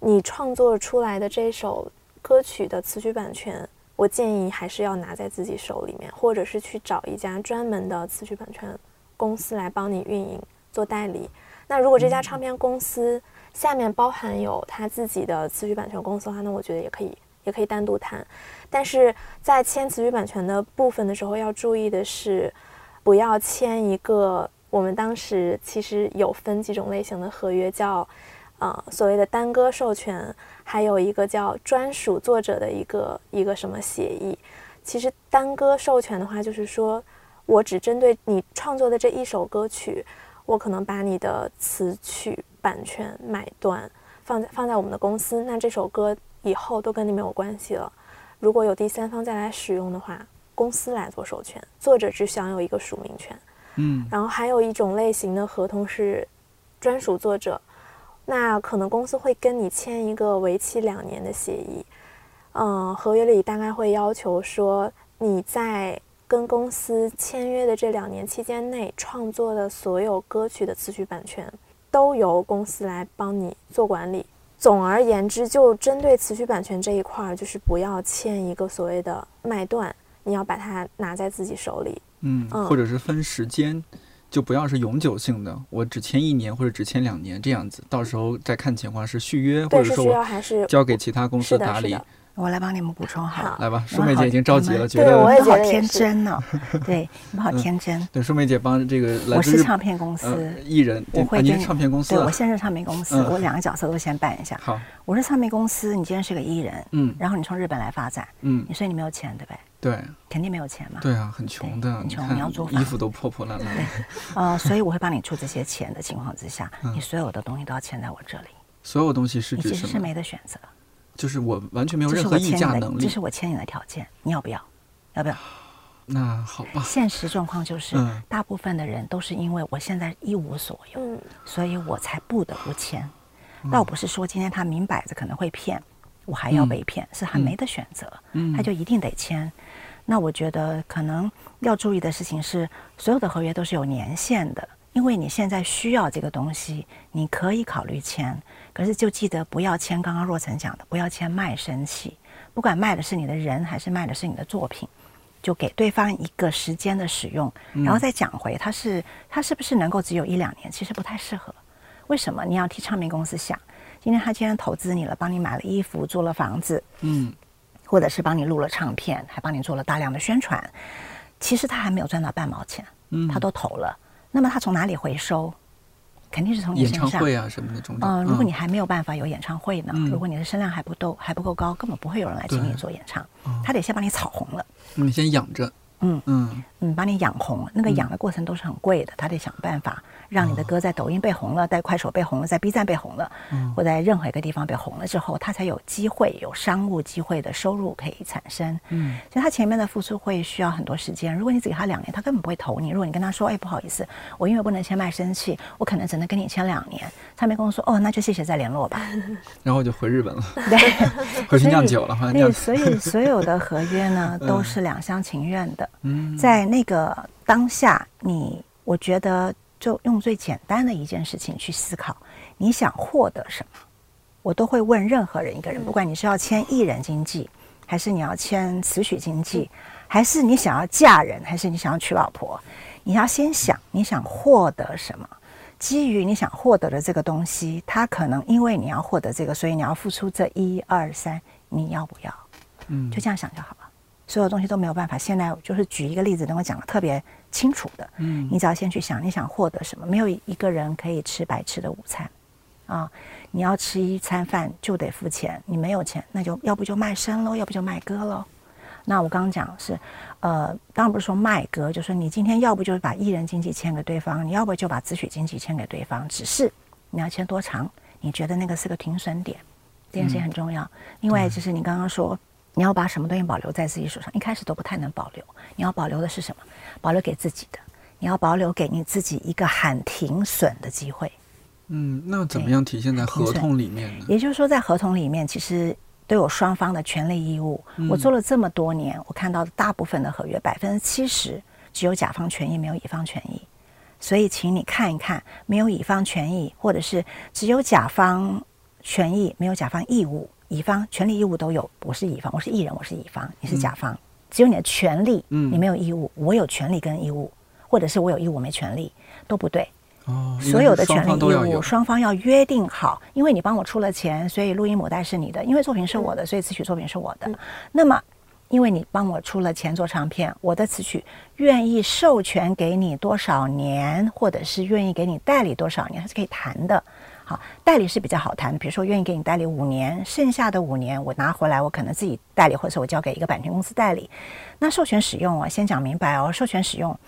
你创作出来的这首歌曲的词曲版权，我建议还是要拿在自己手里面，或者是去找一家专门的词曲版权公司来帮你运营做代理。那如果这家唱片公司下面包含有他自己的词曲版权公司的话，那我觉得也可以，也可以单独谈。但是在签词曲版权的部分的时候，要注意的是，不要签一个我们当时其实有分几种类型的合约，叫呃所谓的单歌授权，还有一个叫专属作者的一个一个什么协议。其实单歌授权的话，就是说我只针对你创作的这一首歌曲，我可能把你的词曲版权买断放在放在我们的公司，那这首歌以后都跟你没有关系了。如果有第三方再来使用的话，公司来做授权，作者只享有一个署名权。嗯然后还有一种类型的合同是专属作者，那可能公司会跟你签一个为期两年的协议，嗯，合约里大概会要求说你在跟公司签约的这两年期间内创作的所有歌曲的词曲版权都由公司来帮你做管理。总而言之，就针对词曲版权这一块儿，就是不要签一个所谓的卖断，你要把它拿在自己手里。嗯，嗯或者是分时间。就不要是永久性的，我只签一年或者只签两年这样子，到时候再看情况是续约，或者说我要还是交给其他公司是的打理是的。我来帮你们补充好。好来吧，舒梅姐已经着急了，觉得对我也你们好天觉得也是真呢，对，你们好嗯天真。对舒梅姐帮这个来我是唱片公司，呃艺人，我会跟唱片公司啊对我，现在是唱片公司，嗯我两个角色都先扮一下。好，我是唱片公司，你今天是个艺人，嗯然后你从日本来发展，嗯，你所以你没有钱对不对？对肯定没有钱嘛。对啊，很穷的，很穷你你要租房衣服都破破烂烂的，呃，所以我会帮你出这些钱的情况之下，嗯你所有的东西都要签在我这里，所有东西是你其实是指什么？没得选择，就是我完全没有任何议我签你的，价能力这是。我签你的条件，你要不要？要不要？那好吧，现实状况就是，嗯大部分的人都是因为我现在一无所有，嗯所以我才不得不签。嗯倒不是说今天他明摆着可能会骗，我还要嗯被骗，是还没得选择，嗯他就一定得签。那我觉得可能要注意的事情是，所有的合约都是有年限的，因为你现在需要这个东西，你可以考虑签，可是就记得不要签刚刚若晨讲的，不要签卖身契，不管卖的是你的人还是卖的是你的作品。就给对方一个时间的使用，然后再讲回他是他是不是能够只有一两年，其实不太适合。为什么？你要替唱片公司想，今天他既然投资你了，帮你买了衣服，租了房子，嗯或者是帮你录了唱片，还帮你做了大量的宣传，其实他还没有赚到半毛钱，嗯，他都投了，那么他从哪里回收？肯定是从你演身上。唱会啊什么的种种。嗯、如果你还没有办法有演唱会呢，嗯如果你的声量还不够还不够高，根本不会有人来请你做演唱，嗯他得先把你炒红了。你先养着，嗯嗯嗯，把你养红，那个养的过程都是很贵的，他得想办法让你的歌在抖音被红了，在快手被红了，在 B 站被红了，或在任何一个地方被红了之后，他才有机会有商务机会的收入可以产生。嗯，所以他前面的付出会需要很多时间。如果你只给他两年，他根本不会投你。如果你跟他说，哎，不好意思，我因为不能签卖身契，我可能只能跟你签两年。他没跟我说，哦，那就谢谢再联络吧。然后就回日本了，对，回去酿酒了。对，所以 所有的合约呢，都是两厢情愿的。嗯，在那个当下，你我觉得就用最简单的一件事情去思考，你想获得什么？我都会问任何人一个人，不管你是要签艺人经济，还是你要签词曲经济，还是你想要嫁人，还是你想要娶老婆，你要先想你想获得什么。基于你想获得的这个东西，它可能因为你要获得这个，所以你要付出这一二三，你要不要？嗯，就这样想就好了。所有东西都没有办法。现在就是举一个例子，能够讲的特别清楚的。嗯，你只要先去想，你想获得什么？没有一个人可以吃白吃的午餐，啊，你要吃一餐饭就得付钱。你没有钱，那就要不就卖身喽，要不就卖歌喽。那我刚刚讲是，呃，当然不是说卖歌，就说你今天要不就是把艺人经纪签给对方，你要不就把自曲经纪签给对方。只是你要签多长？你觉得那个是个停损点？这件事情很重要。另外就是你刚刚说。你要把什么东西保留在自己手上？一开始都不太能保留。你要保留的是什么？保留给自己的。你要保留给你自己一个喊停损的机会。嗯，那怎么样体现在合同里面呢？也就是说，在合同里面，其实都有双方的权利义务。我做了这么多年，我看到的大部分的合约，百分之七十只有甲方权益，没有乙方权益。所以，请你看一看，没有乙方权益，或者是只有甲方权益，没有甲方义务。乙方权利义务都有，我是乙方，我是艺人，我是乙方，你是甲方，只有你的权利，嗯，你没有义务，我有权利跟义务，或者是我有义务没权利，都不对。哦，所有的权利义务双方要约定好，因为你帮我出了钱，所以录音母带是你的，因为作品是我的，所以词曲作品是我的。那么，因为你帮我出了钱做唱片，我的词曲愿意授权给你多少年，或者是愿意给你代理多少年，还是可以谈的。好，代理是比较好谈的。比如说，愿意给你代理五年，剩下的五年我拿回来，我可能自己代理，或者我交给一个版权公司代理。那授权使用啊，先讲明白哦。授权使用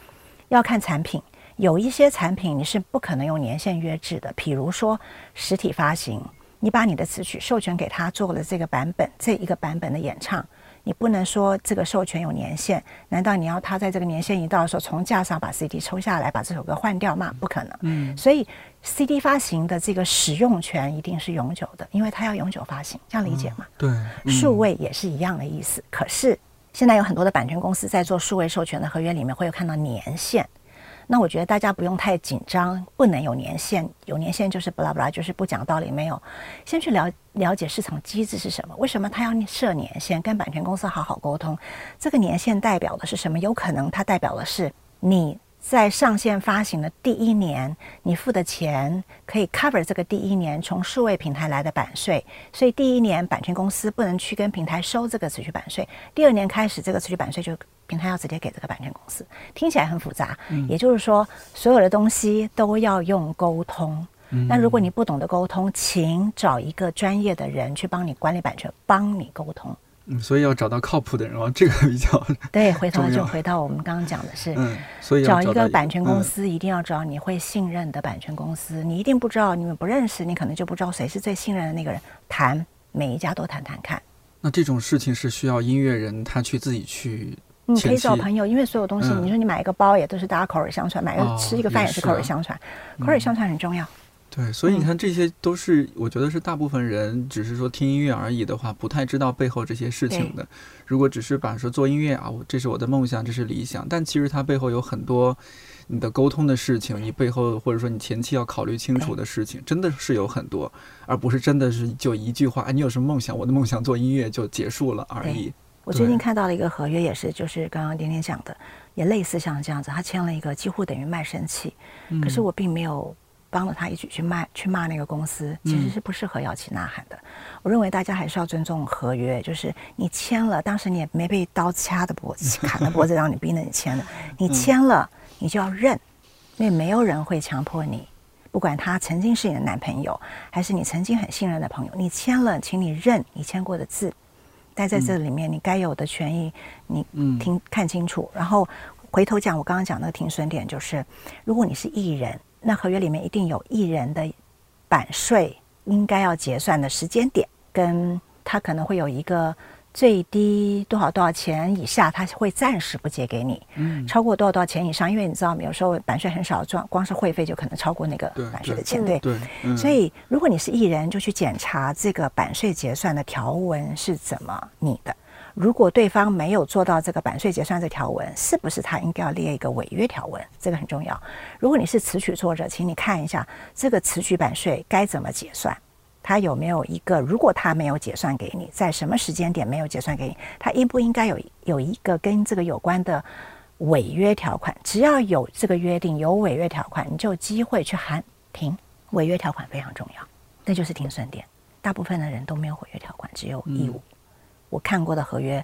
要看产品，有一些产品你是不可能用年限约制的。比如说实体发行，你把你的词曲授权给他做了这个版本，这一个版本的演唱。你不能说这个授权有年限，难道你要他在这个年限一到的时候从架上把 CD 抽下来，把这首歌换掉吗？不可能。嗯，所以 CD 发行的这个使用权一定是永久的，因为它要永久发行，这样理解吗？对，数位也是一样的意思。可是现在有很多的版权公司在做数位授权的合约里面会有看到年限。那我觉得大家不用太紧张，不能有年限，有年限就是不拉不拉，就是不讲道理。没有，先去了了解市场机制是什么，为什么他要设年限，跟版权公司好好沟通。这个年限代表的是什么？有可能它代表的是你。在上线发行的第一年，你付的钱可以 cover 这个第一年从数位平台来的版税，所以第一年版权公司不能去跟平台收这个词曲版税。第二年开始，这个词曲版税就平台要直接给这个版权公司。听起来很复杂，也就是说，所有的东西都要用沟通。那如果你不懂得沟通，请找一个专业的人去帮你管理版权，帮你沟通。嗯，所以要找到靠谱的人哦，这个比较 对。回头就回到我们刚刚讲的是，嗯，所以找一个版权公司，一定要找你会信任的版权公司。你一定不知道，你们不认识，你可能就不知道谁是最信任的那个人。谈每一家都谈谈看。那这种事情是需要音乐人他去自己去，你可以找朋友，因为所有东西，你说你买一个包也都是大家口耳相传，买个吃一个饭也是口耳相传，口耳相传很重要。对，所以你看，这些都是我觉得是大部分人只是说听音乐而已的话，不太知道背后这些事情的。如果只是把说做音乐啊，我这是我的梦想，这是理想，但其实它背后有很多你的沟通的事情，你背后或者说你前期要考虑清楚的事情，真的是有很多，而不是真的是就一句话，哎，你有什么梦想？我的梦想做音乐就结束了而已。我最近看到了一个合约，也是就是刚刚点点讲的，也类似像这样子，他签了一个几乎等于卖身契，可是我并没有。帮了他一起去骂去骂那个公司，其实是不适合摇旗呐喊的。我认为大家还是要尊重合约，就是你签了，当时你也没被刀掐的脖子，砍的脖子让你逼着你签的，你签了，你就要认，因为没有人会强迫你，不管他曾经是你的男朋友，还是你曾经很信任的朋友，你签了，请你认你签过的字，待在这里面，你该有的权益，你听看清楚。然后回头讲，我刚刚讲那个停损点，就是如果你是艺人，那合约里面一定有艺人的版税应该要结算的时间点，跟他可能会有一个。最低多少多少钱以下，他会暂时不结给你。嗯，超过多少多少钱以上，因为你知道，有时候版税很少，赚光是会费就可能超过那个版税的钱。对对。所以，如果你是艺人，就去检查这个版税结算的条文是怎么拟的。如果对方没有做到这个版税结算这条文，是不是他应该要列一个违约条文？这个很重要。如果你是词曲作者，请你看一下这个词曲版税该怎么结算。他有没有一个？如果他没有结算给你，在什么时间点没有结算给你？他应不应该有有一个跟这个有关的违约条款？只要有这个约定，有违约条款，你就有机会去喊停。违约条款非常重要，那就是停损点。大部分的人都没有违约条款，只有义务。我看过的合约，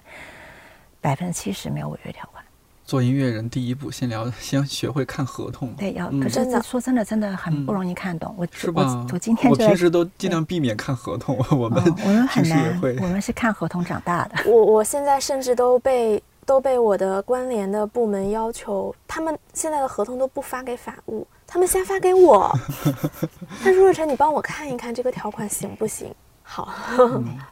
百分之七十没有违约条款。做音乐人第一步，先聊，先学会看合同。对，要。可是说真的，真的很不容易看懂。我是吧？我今天我平时都尽量避免看合同。我们我们很难，我们是看合同长大的。我我现在甚至都被都被我的关联的部门要求，他们现在的合同都不发给法务，他们先发给我。他说：“若晨，你帮我看一看这个条款行不行？”好。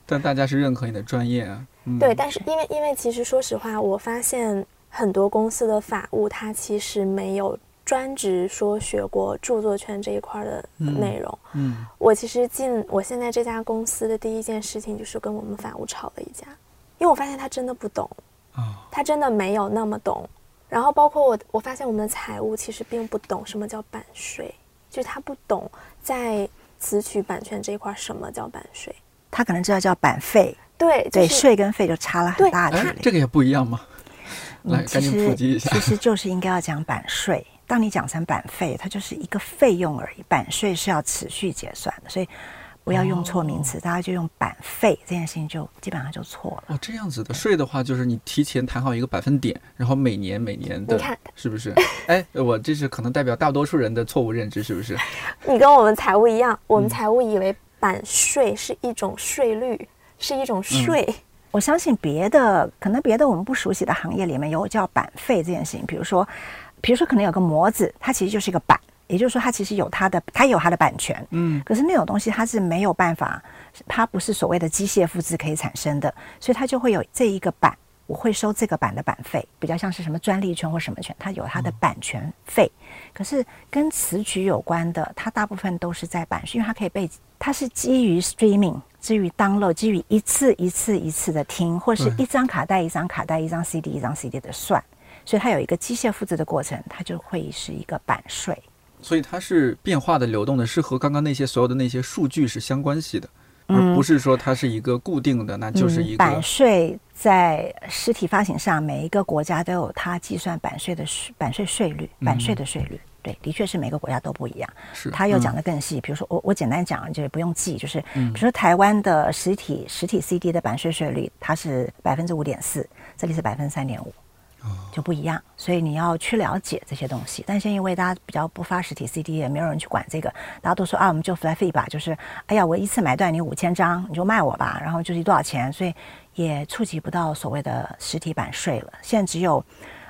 但大家是认可你的专业啊。对，但是因为因为其实说实话，我发现。很多公司的法务，他其实没有专职说学过著作权这一块的内容。嗯，我其实进我现在这家公司的第一件事情就是跟我们法务吵了一架，因为我发现他真的不懂，他真的没有那么懂。然后包括我，我发现我们的财务其实并不懂什么叫版税，就是他不懂在词曲版权这一块什么叫版税，他可能知道叫版费。对对，税跟费就差了很大的。这个也不一样吗？来，赶紧普及一下。其实就是应该要讲版税。当你讲成版费，它就是一个费用而已。版税是要持续结算的，所以不要用错名词，大家就用版费这件事情就基本上就错了。哦，这样子的税的话，就是你提前谈好一个百分点，然后每年每年的，是不是？哎，我这是可能代表大多数人的错误认知，是不是？你跟我们财务一样，我们财务以为版税是一种税率，是一种税。我相信别的可能别的我们不熟悉的行业里面有叫版费这件事情，比如说，比如说可能有个模子，它其实就是一个版，也就是说它其实有它的它有它的版权，嗯，可是那种东西它是没有办法，它不是所谓的机械复制可以产生的，所以它就会有这一个版，我会收这个版的版费，比较像是什么专利权或什么权，它有它的版权费，可是跟词曲有关的，它大部分都是在版税，因为它可以被它是基于 streaming。基于 download，基于一次一次一次的听，或是一张卡带一张卡带一张 CD 一张 CD 的算，所以它有一个机械复制的过程，它就会是一个版税。所以它是变化的、流动的，是和刚刚那些所有的那些数据是相关系的，而不是说它是一个固定的，那就是一个版税在实体发行上，每一个国家都有它计算版税的税版税税率，版税的税率。对，的确是每个国家都不一样。是，他又讲的更细。比如说，我我简单讲，就是不用记，就是比如说台湾的实体实体 CD 的版税税率，它是百分之五点四，这里是百分之三点五，就不一样。所以你要去了解这些东西。但是因为大家比较不发实体 CD，也没有人去管这个，大家都说啊，我们就 flat fee 吧，就是哎呀，我一次买断你五千张，你就卖我吧，然后就是多少钱，所以也触及不到所谓的实体版税了。现在只有。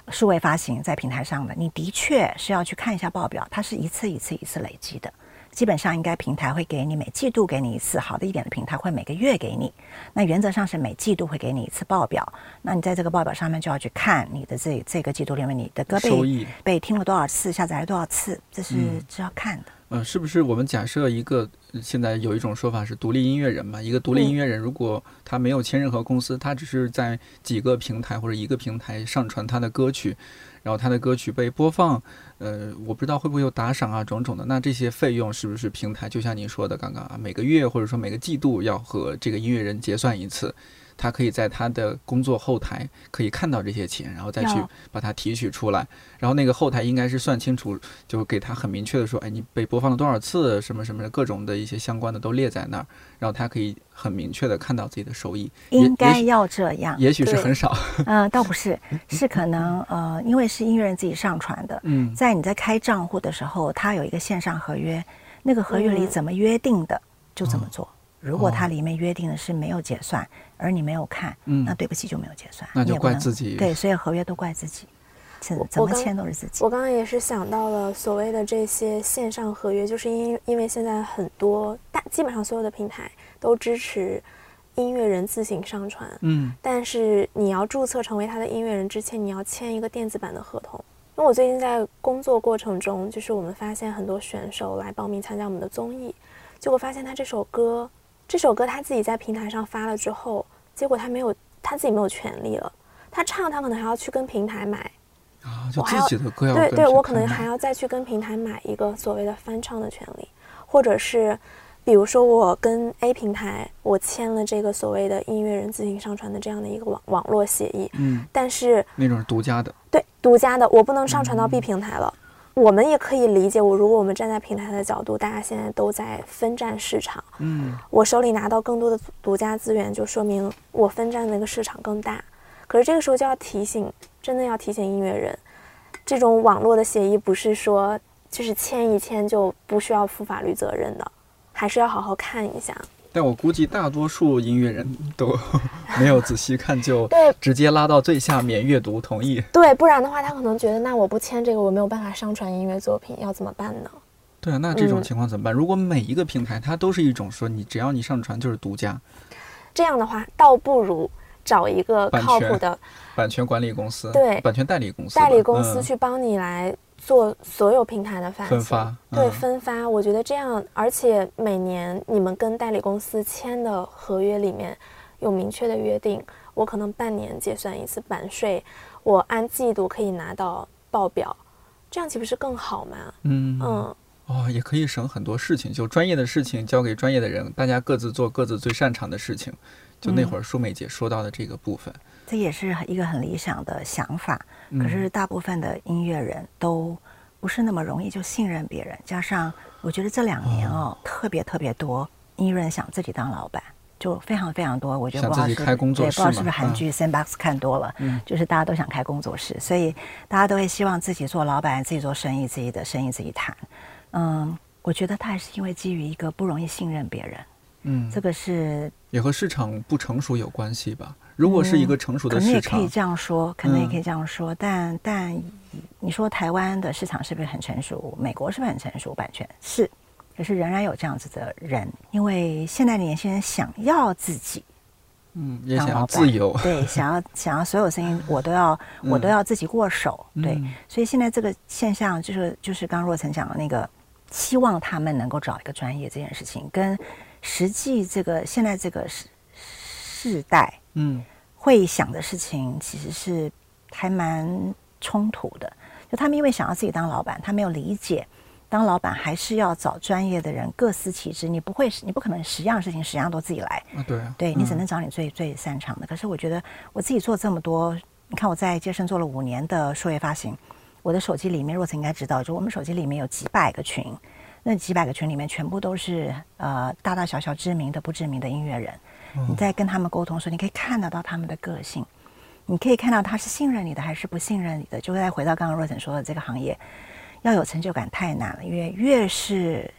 数位发行在平台上的，你的确是要去看一下报表，它是一次一次一次累积的。基本上应该平台会给你每季度给你一次，好的一点的平台会每个月给你。那原则上是每季度会给你一次报表。那你在这个报表上面就要去看你的这这个季度里面你的歌被被听了多少次，下载了多少次，这是是要看的。嗯，是不是我们假设一个？现在有一种说法是独立音乐人嘛，一个独立音乐人，如果他没有签任何公司，他只是在几个平台或者一个平台上传他的歌曲，然后他的歌曲被播放，呃，我不知道会不会有打赏啊，种种的。那这些费用是不是平台就像您说的刚刚啊，每个月或者说每个季度要和这个音乐人结算一次？他可以在他的工作后台可以看到这些钱，然后再去把它提取出来。然后那个后台应该是算清楚，就给他很明确的说，哎，你被播放了多少次，什么什么的各种的一些相关的都列在那儿，然后他可以很明确的看到自己的收益。应该要这样，也许是很少。嗯，倒不是，是可能呃，因为是音乐人自己上传的。嗯，在你在开账户的时候，他有一个线上合约，那个合约里怎么约定的就怎么做。如果它里面约定的是没有结算，而你没有看，嗯那对不起就没有结算，那就你也怪自己对，所以合约都怪自己，怎我怎么签都是自己。我刚刚也是想到了所谓的这些线上合约，就是因因为现在很多大基本上所有的平台都支持音乐人自行上传，嗯但是你要注册成为他的音乐人之前，你要签一个电子版的合同。因为我最近在工作过程中，就是我们发现很多选手来报名参加我们的综艺，结果发现他这首歌，这首歌他自己在平台上发了之后，结果他没有他自己没有权利了，他唱他可能还要去跟平台买，啊，就自己的歌要对对，我可能还要再去跟平台买一个所谓的翻唱的权利，或者是，比如说我跟 A 平台我签了这个所谓的音乐人自行上传的这样的一个网网络协议，嗯，但是那种是独家的，对独家的我不能上传到 B 嗯平台了。我们也可以理解，我如果我们站在平台的角度，大家现在都在分占市场，嗯我手里拿到更多的独家资源，就说明我分占的那个市场更大。可是这个时候就要提醒，真的要提醒音乐人，这种网络的协议不是说就是签一签就不需要负法律责任的，还是要好好看一下。但我估计大多数音乐人都 没有仔细看，就 直接拉到最下面阅读同意。对，不然的话，他可能觉得那我不签这个，我没有办法上传音乐作品，要怎么办呢？对啊，那这种嗯情况怎么办？如果每一个平台它都是一种说你只要你上传就是独家，这样的话，倒不如找一个靠谱的版权管理公司，对版权代理公司，代理公司嗯去帮你来做所有平台的发分发对嗯。分发，我觉得这样，而且每年你们跟代理公司签的合约里面有明确的约定，我可能半年结算一次版税，我按季度可以拿到报表，这样岂不是更好吗？嗯。嗯，哦，也可以省很多事情，就专业的事情交给专业的人，大家各自做各自最擅长的事情。就那嗯。会儿舒美姐说到的这个部分，这也是一个很理想的想法，嗯可是大部分的音乐人都不是那么容易就信任别人，加上我觉得这两年哦，特别特别多音乐人想自己当老板，就非常非常多。我觉得不知道是开工作对，室不知道是不是韩剧《Sandbox》看多了，嗯就是大家都想开工作室，所以大家都会希望自己做老板，自己做生意，自己的生意自己谈。嗯，我觉得他还是因为基于一个不容易信任别人，嗯，这个是也和市场不成熟有关系吧？如果是一个成熟的可能也，可以这样说，可能也嗯可以这样说，但但你说台湾的市场是不是很成熟？美国是不是很成熟？版权是，可是仍然有这样子的人，因为现在的年轻人想要自己嗯，也想自由，对，想要想要所有声音我都要 我都要自己过手，对嗯，所以现在这个现象就是就是刚刚若晨讲的那个，希望他们能够找一个专业这件事情，跟实际这个现在这个世世代嗯会想的事情其实是还蛮冲突的。就他们因为想要自己当老板，他没有理解，当老板还是要找专业的人各司其职。你不会，你不可能十样事情十样都自己来，啊，对啊，对你只嗯能找你最最擅长的。可是我觉得我自己做这么多，你看我在接生做了五年的数位发行，我的手机里面，若晨应该知道，就我们手机里面有几百个群，那几百个群里面全部都是呃大大小小知名的、不知名的音乐人。嗯你在跟他们沟通的时候，你可以看得到他们的个性，你可以看到他是信任你的还是不信任你的。就再回到刚刚若晨说的这个行业，要有成就感太难了，因为越是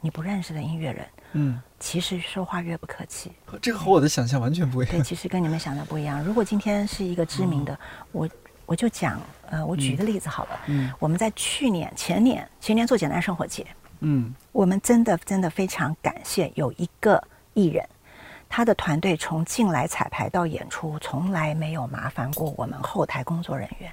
你不认识的音乐人，嗯，其实说话越不客气。这个和我的想象完全不一样对，其实跟你们想的不一样。如果今天是一个知名的，我我就讲，呃，我举一个例子好了。嗯我们在去年、前年、前年做简单生活节，嗯我们真的真的非常感谢有一个艺人，他的团队从进来彩排到演出，从来没有麻烦过我们后台工作人员。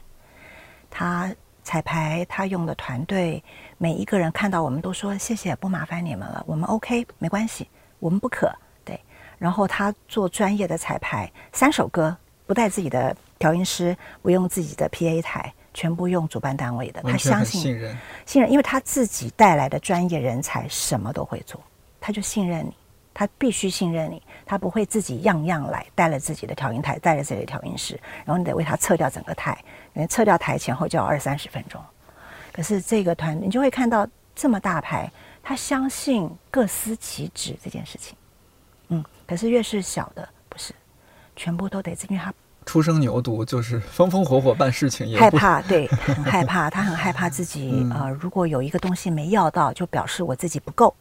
他彩排，他用的团队，每一个人看到我们都说谢谢，不麻烦你们了，我们 OK，没关系，我们不可对。然后他做专业的彩排，三首歌不带自己的调音师，不用自己的 PA 台，全部用主办单位的。他相信信任，信任，因为他自己带来的专业人才什么都会做，他就信任你，他必须信任你，他不会自己样样来，带了自己的调音台，带了自己的调音师，然后你得为他撤掉整个台，因为撤掉台前后就要二三十分钟。可是这个团，你就会看到这么大牌，他相信各司其职这件事情，嗯，可是越是小的，不是，全部都得，因为他初生牛犊就是风风火火办事情，也害怕，对，很害怕，他很害怕自己 嗯呃，如果有一个东西没要到，就表示我自己不够，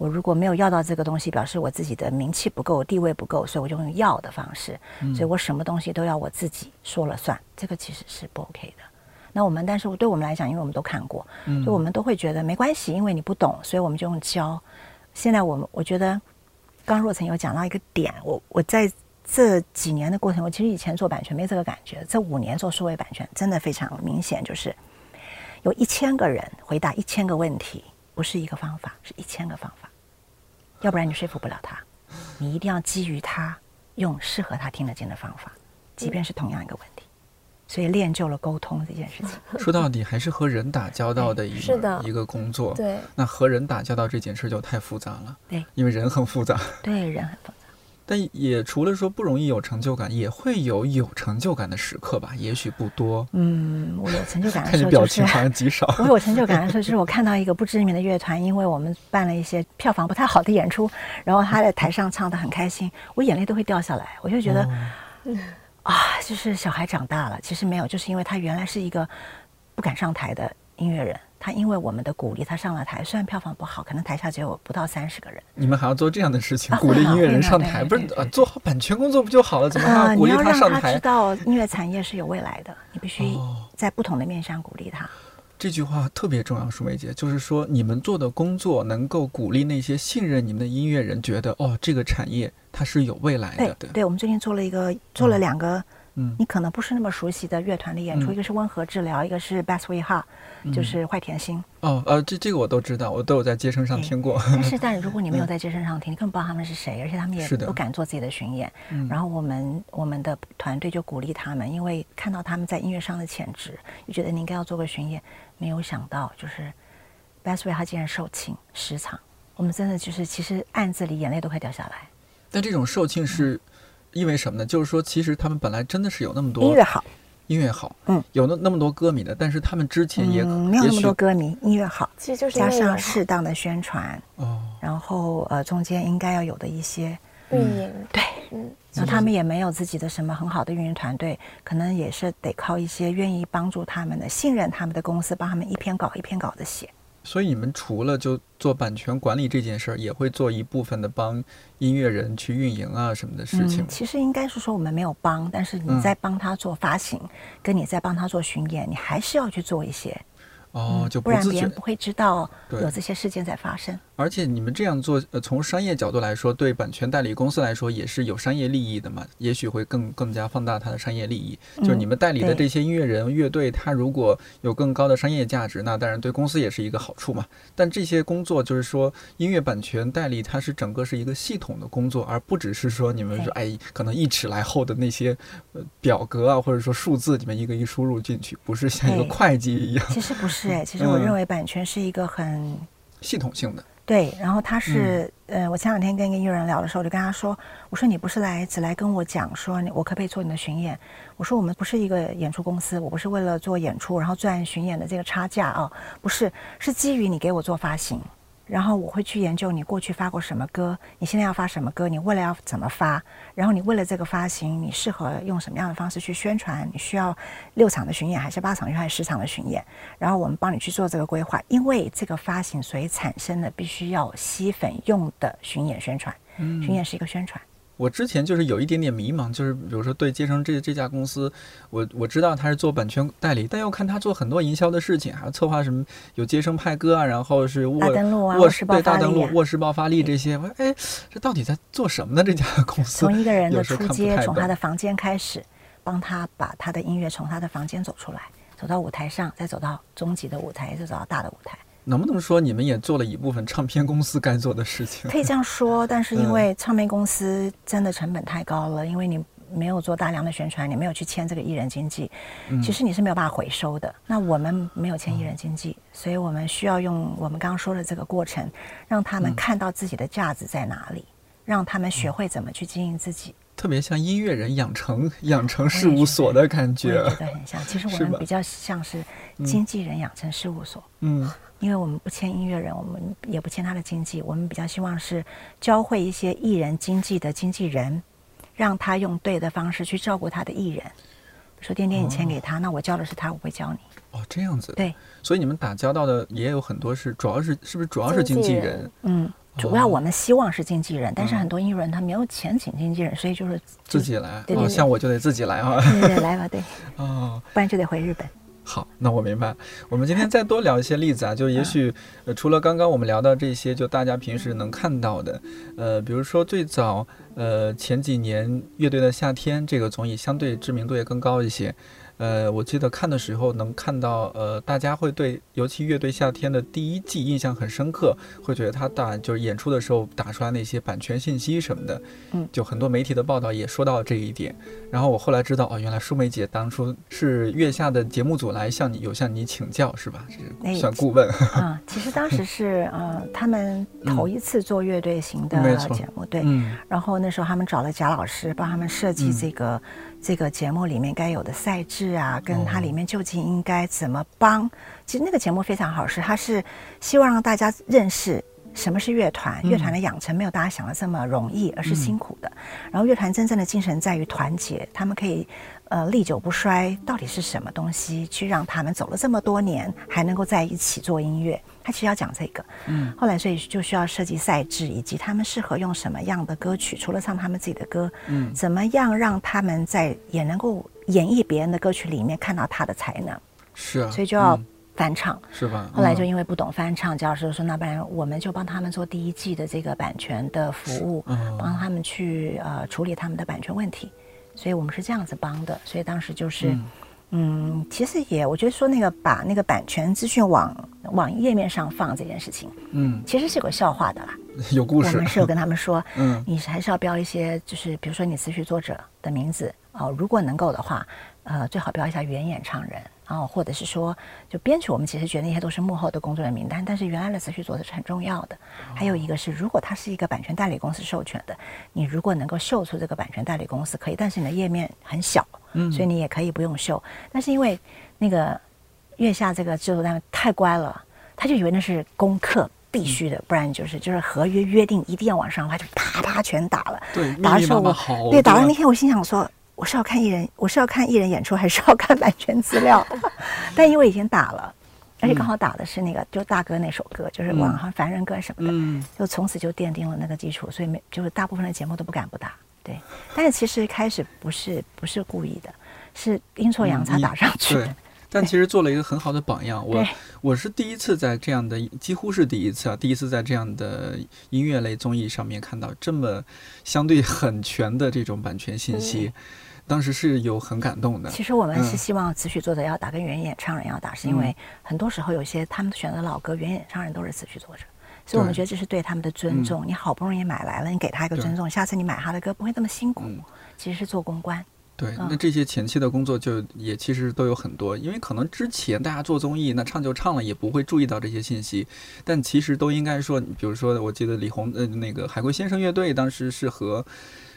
我如果没有要到这个东西，表示我自己的名气不够，地位不够，所以我就用要的方式，所以我什么东西都要我自己说了算，这个其实是不 OK 的。那我们，但是对我们来讲，因为我们都看过，就我们都会觉得没关系，因为你不懂，所以我们就用教。现在我们我觉得，刚若曾有讲到一个点，我我在这几年的过程，我其实以前做版权没这个感觉，这五年做数位版权真的非常明显，就是有一千个人回答一千个问题，不是一个方法，是一千个方法。要不然你说服不了他，你一定要基于他用适合他听得见的方法，即便是同样一个问题。所以练就了沟通这件事情。说到底还是和人打交道的一个一个工作。对。那和人打交道这件事就太复杂了。对。因为人很复杂。对，人很复杂。但也除了说不容易有成就感，也会有有成就感的时刻吧？也许不多。嗯，我有成就感的 时候就是。看你表情好像极少。我有成就感的时候，就是我看到一个不知名的乐团，因为我们办了一些票房不太好的演出，然后他在台上唱的很开心，我眼泪都会掉下来。我就觉得，啊，就是小孩长大了。其实没有，就是因为他原来是一个不敢上台的音乐人。他因为我们的鼓励，他上了台。虽然票房不好，可能台下只有不到三十个人。你们还要做这样的事情，鼓励音乐人上台，不是做好版权工作不就好了？怎么还要鼓励他上台？你要让他知道音乐产业是有未来的，你必须在不同的面向鼓励他。这句话特别重要，舒梅姐，就是说你们做的工作能够鼓励那些信任你们的音乐人，觉得哦，这个产业它是有未来的。对，对我们最近做了一个，做了两个。嗯，你可能不是那么熟悉的乐团的演出，一个是温和治疗，一个是 Best We Have，就是坏甜心。哦，呃，这这个我都知道，我都有在街声上听过。但是，但如果你没有在街声上听，你根本不知道他们是谁，而且他们也不敢做自己的巡演。然后我们我们的团队就鼓励他们，因为看到他们在音乐上的潜质，就觉得你应该要做个巡演。没有想到，就是 Best We 哈竟然售罄十场，我们真的就是其实暗自里眼泪都快掉下来。但这种售罄是。因为什么呢？就是说，其实他们本来真的是有那么多音乐好，音乐好，嗯，有那那么多歌迷的，但是他们之前也没有那么多歌迷，音乐好，其实就是加上适当的宣传，哦，然后呃，中间应该要有的一些运营，对，嗯，那他们也没有自己的什么很好的运营团队，可能也是得靠一些愿意帮助他们的、信任他们的公司，帮他们一篇稿一篇稿的写。所以你们除了就做版权管理这件事儿，也会做一部分的帮音乐人去运营啊什么的事情。其实应该是说我们没有帮，但是你在帮他做发行，跟你在帮他做巡演，你还是要去做一些。哦，就不然别人不会知道有这些事件在发生。而且你们这样做，呃，从商业角度来说，对版权代理公司来说也是有商业利益的嘛？也许会更更加放大它的商业利益。就是你们代理的这些音乐人、乐队，他如果有更高的商业价值，那当然对公司也是一个好处嘛。但这些工作就是说，音乐版权代理它是整个是一个系统的工作，而不只是说你们说哎，可能一尺来厚的那些呃表格啊，或者说数字，你们一个一输入进去，不是像一个会计一样。其实不是。是哎，其实我认为版权是一个很系统性的。对，然后他是，呃，我前两天跟一个艺人聊的时候，我就跟他说，我说你不是来只来跟我讲说，我可不可以做你的巡演？我说我们不是一个演出公司，我不是为了做演出然后赚巡演的这个差价啊，不是，是基于你给我做发行。然后我会去研究你过去发过什么歌，你现在要发什么歌，你未来要怎么发，然后你为了这个发行，你适合用什么样的方式去宣传？你需要六场的巡演，还是八场，还是十场的巡演？然后我们帮你去做这个规划，因为这个发行所以产生的必须要吸粉用的巡演宣传，巡演是一个宣传。我之前就是有一点点迷茫，就是比如说对接生这这家公司，我我知道他是做版权代理，但又看他做很多营销的事情，还有策划什么有接生派歌啊，然后是卧卧室对大登录、卧室爆发力这些，我说哎，这到底在做什么呢？这家公司从一个人的出街，从他的房间开始，帮他把他的音乐从他的房间走出来，走到舞台上，再走到终极的舞台，再走到大的舞台。能不能说你们也做了一部分唱片公司该做的事情？可以这样说，但是因为唱片公司真的成本太高了，因为你没有做大量的宣传，你没有去签这个艺人经济，其实你是没有办法回收的。那我们没有签艺人经济，所以我们需要用我们刚刚说的这个过程，让他们看到自己的价值在哪里，让他们学会怎么去经营自己。特别像音乐人养成 养成事务所的感觉，觉得很像。其实我们比较像是经纪人养成事务所。嗯。因为我们不签音乐人，我们也不签他的经纪，我们比较希望是教会一些艺人经纪的经纪人，让他用对的方式去照顾他的艺人。说天天你签给他，那我教的是他，我会教你。哦，这样子。对。所以你们打交道的也有很多是，主要是是不是主要是经纪人？嗯。主要我们希望是经纪人，但是很多音乐人他没有钱请经纪人，所以就是自己来。对对对像我就得自己来啊。对对来吧，对，哦，不然就得回日本。好，那我明白。我们今天再多聊一些例子啊，就也许呃，除了刚刚我们聊到这些，就大家平时能看到的，呃，比如说最早呃前几年《乐队的夏天》这个综艺相对知名度也更高一些。呃，我记得看的时候能看到，呃，大家会对尤其乐队夏天的第一季印象很深刻，会觉得他打就是演出的时候打出来那些版权信息什么的，嗯，就很多媒体的报道也说到这一点。然后我后来知道，哦，原来舒梅姐当初是月下的节目组来向你有向你请教是吧？算顾问。啊，其实当时是 呃，他们头一次做乐队型的节目，对。嗯然后那时候他们找了贾老师帮他们设计嗯这个、这个节目里面该有的赛制啊，跟哦它里面究竟应该怎么帮。其实那个节目非常好，是它是希望让大家认识。什么是乐团？乐团的养成没有大家想的这么容易，而是辛苦的。然后乐团真正的精神在于团结，他们可以呃历久不衰。到底是什么东西去让他们走了这么多年还能够在一起做音乐？他其实要讲这个。嗯后来所以就需要设计赛制，以及他们适合用什么样的歌曲，除了唱他们自己的歌，嗯怎么样让他们在也能够演绎别人的歌曲里面看到他的才能，是啊，所以就要嗯翻唱。是吧？后来就嗯因为不懂翻唱，贾老师就说：“那不然我们就帮他们做第一季的这个版权的服务，嗯帮他们去呃处理他们的版权问题。”所以我们是这样子帮的。所以当时就是，嗯嗯其实也我觉得说那个把那个版权资讯往往页面上放这件事情，嗯，其实是有个笑话的啦。有故事我们。是有跟他们说，嗯你还是要标一些，就是比如说你词曲作者的名字哦，如果能够的话，呃，最好标一下原演唱人，然后或者是说，就编曲，我们其实觉得那些都是幕后的工作人员名单，但是原来的词曲作者是很重要的。还有一个是，如果它是一个版权代理公司授权的，你如果能够秀出这个版权代理公司可以，但是你的页面很小，嗯所以你也可以不用秀。但是因为那个月下这个制作单位太乖了，他就以为那是功课。必须的，不然就是就是合约约定一定要往上，他就啪啪全打了。对，打的时候我对打完那天我心想说，我是要看艺人，我是要看艺人演出，还是要看版权资料？但因为已经打了，而且刚好打的是那个、就大哥那首歌，就是网上凡人歌什么的，嗯就从此就奠定了那个基础，所以没就是大部分的节目都不敢不打。对，但是其实开始不是不是故意的，是阴错阳差嗯打上去的。对，但其实做了一个很好的榜样。我我是第一次在这样的，几乎是第一次啊，第一次在这样的音乐类综艺上面看到这么相对很全的这种版权信息，当时是有很感动的。其实我们是嗯希望词曲作者要打，跟原演唱人要打，是因为很多时候有些他们选的老歌，原演唱人都是词曲作者，所以我们觉得这是对他们的尊重。你好不容易买来了，你给他一个尊重，下次你买他的歌不会那么辛苦嗯。其实是做公关，对，嗯那这些前期的工作就也其实都有很多，因为可能之前大家做综艺，那唱就唱了，也不会注意到这些信息，但其实都应该说，比如说，我记得李红呃那个海龟先生乐队当时是和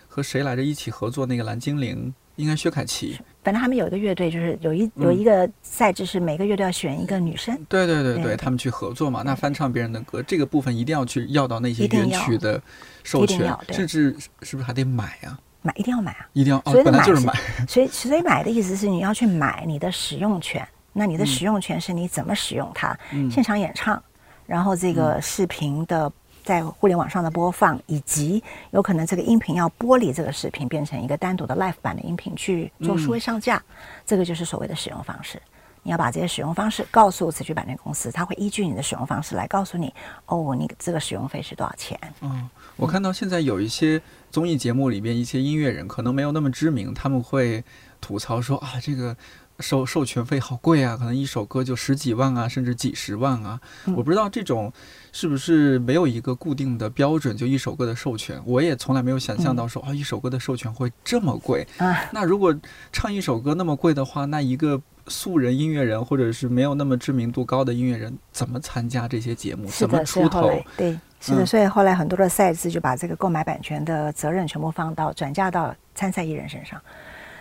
和谁来着一起合作那个蓝精灵，应该薛凯琪，反正他们有一个乐队，就是有一嗯有一个赛制是每个乐队要选一个女生。对对对对对，他们去合作嘛，那翻唱别人的歌，这个部分一定要去要到那些原曲的授权甚至是不是还得买啊？买一定要买啊！一定要哦所以，本来买就是买，所以所以买的意思是你要去买你的使用权。那你的嗯使用权是你怎么使用它？嗯现场演唱，然后这个视频的在互联网上的播放，以及有可能这个音频要剥离这个视频，变成一个单独的 live 版的音频去做数位上架，这个就是所谓的使用方式。你要把这些使用方式告诉词曲版权公司，他会依据你的使用方式来告诉你，哦，你这个使用费是多少钱。嗯，我看到现在有一些综艺节目里边，一些音乐人可能没有那么知名，他们会吐槽说啊，这个授授权费好贵啊，可能一首歌就十几万啊，甚至几十万啊。嗯我不知道这种是不是没有一个固定的标准，就一首歌的授权，我也从来没有想象到说啊，一首歌的授权会这么贵。啊，那如果唱一首歌那么贵的话，那一个素人音乐人或者是没有那么知名度高的音乐人，怎么参加这些节目？怎么出头？对，是的，嗯所以后来很多的赛制就把这个购买版权的责任全部放到转嫁到参赛艺人身上。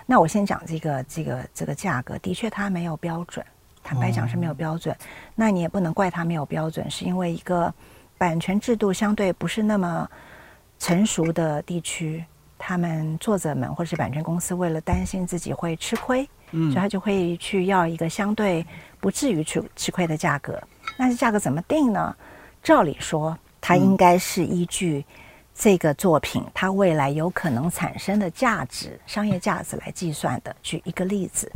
那我先讲这个这个这个价格，的确它没有标准，坦白讲是没有标准。那你也不能怪它没有标准，是因为一个版权制度相对不是那么成熟的地区，他们作者们或是版权公司为了担心自己会吃亏，所以嗯他就会去要一个相对不至于吃吃亏的价格。那这价格怎么定呢？照理说，它应该是依据这个作品它未来有可能产生的价值、商业价值来计算的。举一个例子，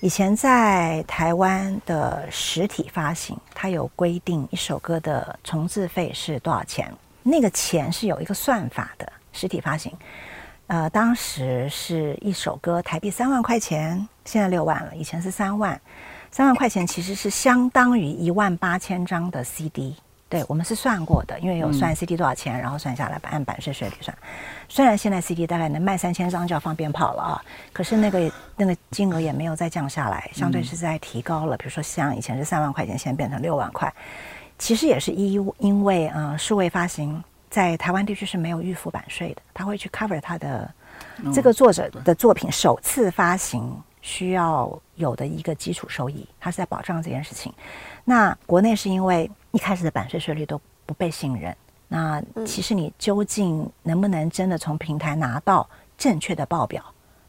以前在台湾的实体发行，它有规定一首歌的重置费是多少钱，那个钱是有一个算法的。实体发行，呃，当时是一首歌台币三万块钱，现在六万了，以前是三万。三万块钱其实是相当于一万八千张的 CD，对我们是算过的，因为有算 CD 多少钱，然后算下来按版税税率算。虽然现在 CD 大概能卖三千张就要放鞭炮了啊，可是那个那个金额也没有再降下来，相对是在提高了。比如说像以前是三万块钱，现在变成六万块，其实也是因因为呃数位发行在台湾地区是没有预付版税的，他会去 cover 他的这个作者的作品首次发行。需要有的一个基础收益，它是在保障这件事情。那国内是因为一开始的版税税率都不被信任，那其实你究竟能不能真的从平台拿到正确的报表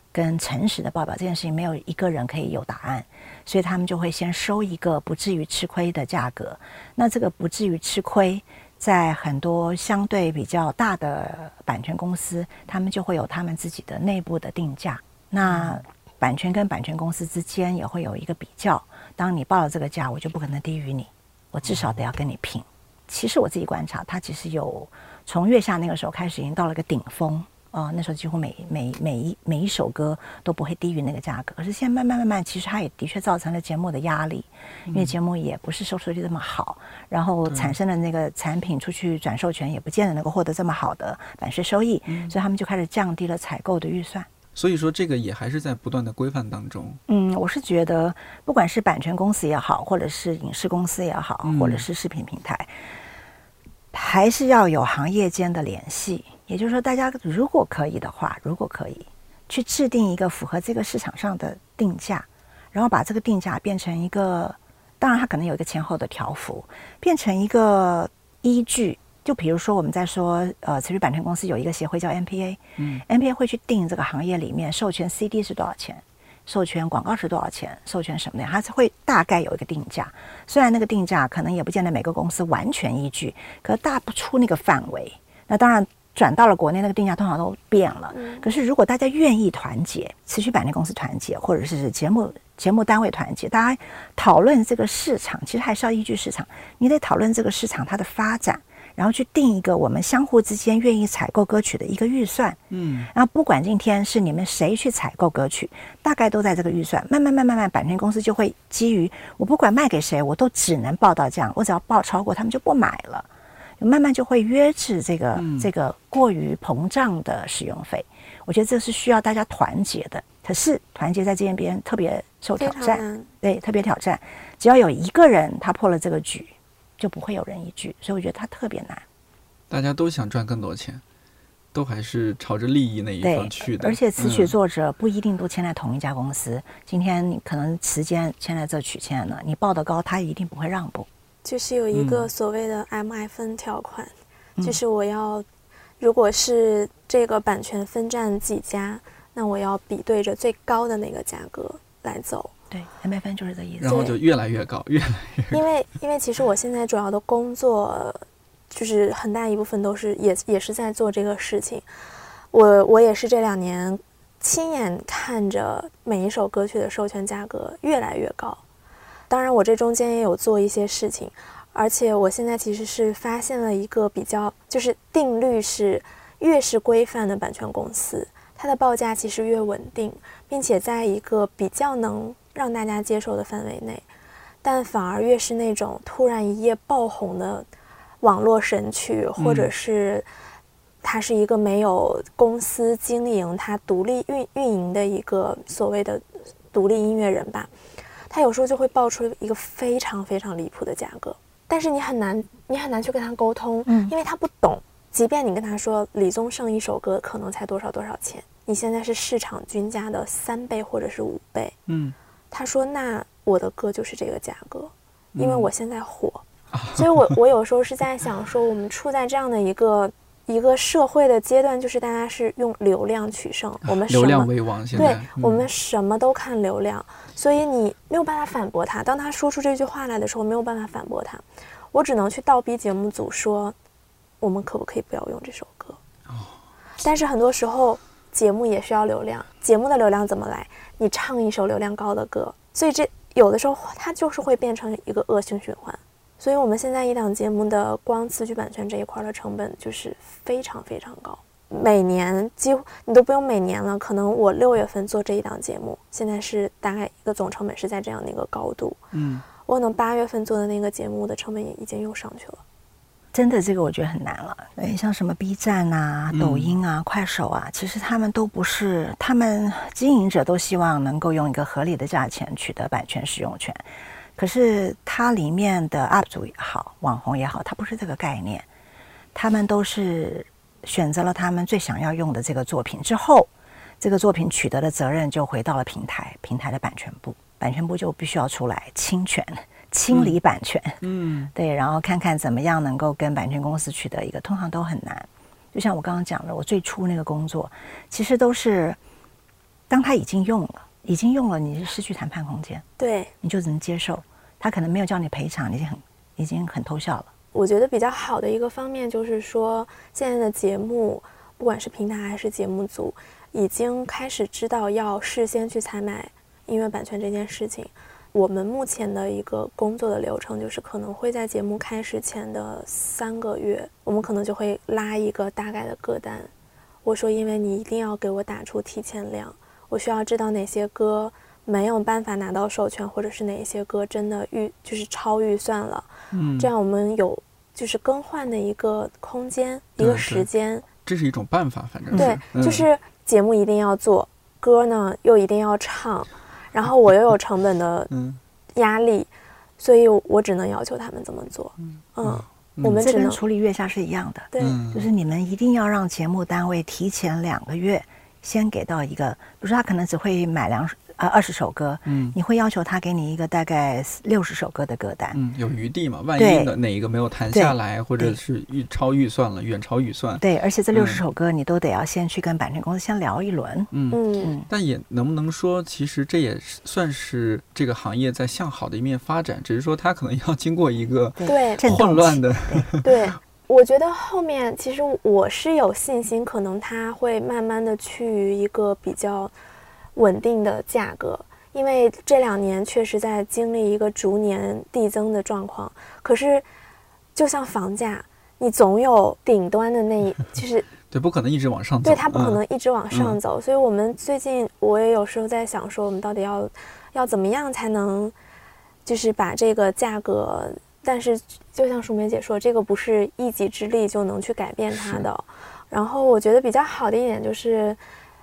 跟诚实的报表，这件事情没有一个人可以有答案，所以他们就会先收一个不至于吃亏的价格。那这个不至于吃亏，在很多相对比较大的版权公司，他们就会有他们自己的内部的定价。那版权跟版权公司之间也会有一个比较，当你报了这个价，我就不可能低于你，我至少得要跟你拼。其实我自己观察，它其实有从月下那个时候开始，已经到了一个顶峰啊，那时候几乎每每每一每一首歌都不会低于那个价格。可是现在慢慢慢慢，其实它也的确造成了节目的压力，因为节目也不是收视率这么好，然后产生的那个产品出去转授权，也不见得能够获得这么好的版税收益，所以他们就开始降低了采购的预算。所以说，这个也还是在不断的规范当中。嗯，我是觉得，不管是版权公司也好，或者是影视公司也好，或者是视频平台，还是要有行业间的联系。也就是说，大家如果可以的话，如果可以去制定一个符合这个市场上的定价，然后把这个定价变成一个，当然它可能有一个前后的条幅，变成一个依据。就比如说，我们在说，呃，词曲版权公司有一个协会叫 MPA，嗯，MPA 会去定这个行业里面授权 CD 是多少钱，授权广告是多少钱，授权什么的，它是会大概有一个定价。虽然那个定价可能也不见得每个公司完全依据，可大不出那个范围。那当然转到了国内，那个定价通常都变了。可是如果大家愿意团结，持续版权公司团结，或者是节目节目单位团结，大家讨论这个市场，其实还是要依据市场。你得讨论这个市场它的发展。然后去定一个我们相互之间愿意采购歌曲的一个预算，嗯，然后不管今天是你们谁去采购歌曲，大概都在这个预算。慢慢慢慢慢，版权公司就会基于我不管卖给谁，我都只能报到这样，我只要报超过，他们就不买了。慢慢就会约制这个这个过于膨胀的使用费。我觉得这是需要大家团结的，可是团结在这边特别受挑战，对，特别挑战。只要有一个人他破了这个局。就不会有人一句，所以我觉得它特别难。大家都想赚更多钱，都还是朝着利益那一方去的。而且词曲作者不一定都签在同一家公司。今天你可能时间签在这曲签了，你报的高，他一定不会让步。就是有一个所谓的 MI 分条款，就是我要，如果是这个版权分占几家，那我要比对着最高的那个价格来走。对，MI 分就是这意思。然后就越来越高，越来越。因为因为其实我现在主要的工作，就是很大一部分都是也也是在做这个事情。我我也是这两年亲眼看着每一首歌曲的授权价格越来越高。当然，我这中间也有做一些事情，而且我现在其实是发现了一个比较就是定律是，越是规范的版权公司，它的报价其实越稳定，并且在一个比较能。让大家接受的范围内，但反而越是那种突然一夜爆红的网络神曲，或者是它是一个没有公司经营、它独立运运营的一个所谓的独立音乐人吧，他有时候就会爆出一个非常非常离谱的价格，但是你很难你很难去跟他沟通，嗯，因为他不懂。即便你跟他说李宗盛一首歌可能才多少多少钱，你现在是市场均价的三倍或者是五倍，嗯。他说：“那我的歌就是这个价格，因为我现在火，所以我我有时候是在想说，我们处在这样的一个一个社会的阶段，就是大家是用流量取胜，我们流量为王，对，我们什么都看流量，所以你没有办法反驳他。当他说出这句话来的时候，没有办法反驳他，我只能去倒逼节目组说，我们可不可以不要用这首歌？哦但是很多时候节目也需要流量，节目的流量怎么来？你唱一首流量高的歌，所以这有的时候它就是会变成一个恶性循环。所以我们现在一档节目的光词曲版权这一块的成本就是非常非常高，每年几乎你都不用每年了，可能我六月份做这一档节目，现在是大概一个总成本是在这样的一个高度，嗯，我可能八月份做的那个节目的成本也已经又上去了。真的，这个我觉得很难了。对，像什么 B 站啊、抖音啊、快手啊，其实他们都不是，他们经营者都希望能够用一个合理的价钱取得版权使用权。可是它里面的 UP 主也好，网红也好，它不是这个概念。他们都是选择了他们最想要用的这个作品之后，这个作品取得的责任就回到了平台，平台的版权部，版权部就必须要出来侵权。清理版权，嗯，对，然后看看怎么样能够跟版权公司取得一个，通常都很难。就像我刚刚讲的，我最初那个工作，其实都是当他已经用了，已经用了，你是失去谈判空间，对，你就只能接受。他可能没有叫你赔偿，已经很已经很偷笑了。我觉得比较好的一个方面就是说，现在的节目，不管是平台还是节目组，已经开始知道要事先去采买音乐版权这件事情。我们目前的一个工作的流程就是，可能会在节目开始前的三个月，我们可能就会拉一个大概的歌单。我说，因为你一定要给我打出提前量，我需要知道哪些歌没有办法拿到授权，或者是哪些歌真的预就是超预算了。嗯，这样我们有就是更换的一个空间，一个时间。这是一种办法，反正对，就是节目一定要做，歌呢又一定要唱。然后我又有成本的压力，所以我只能要求他们这么做。嗯，我们只能处理月下是一样的，对，就是你们一定要让节目单位提前两个月先给到一个，比如说他可能只会买两。啊，二十首歌，嗯，你会要求他给你一个大概六十首歌的歌单，嗯，有余地嘛？万一的哪一个没有谈下来，或者是预超预算了，远超预算，对，而且这六十首歌你都得要先去跟版权公司先聊一轮，嗯嗯，但也能不能说，其实这也算是这个行业在向好的一面发展，只是说它可能要经过一个对混乱的，对，我觉得后面其实我是有信心，可能它会慢慢的趋于一个比较。稳定的价格，因为这两年确实在经历一个逐年递增的状况。可是，就像房价，你总有顶端的那一，就是对，不可能一直往上走。对，它不可能一直往上走。所以，我们最近我也有时候在想，说我们到底要要怎么样才能，就是把这个价格。但是，就像淑梅姐说，这个不是一己之力就能去改变它的。然后，我觉得比较好的一点就是。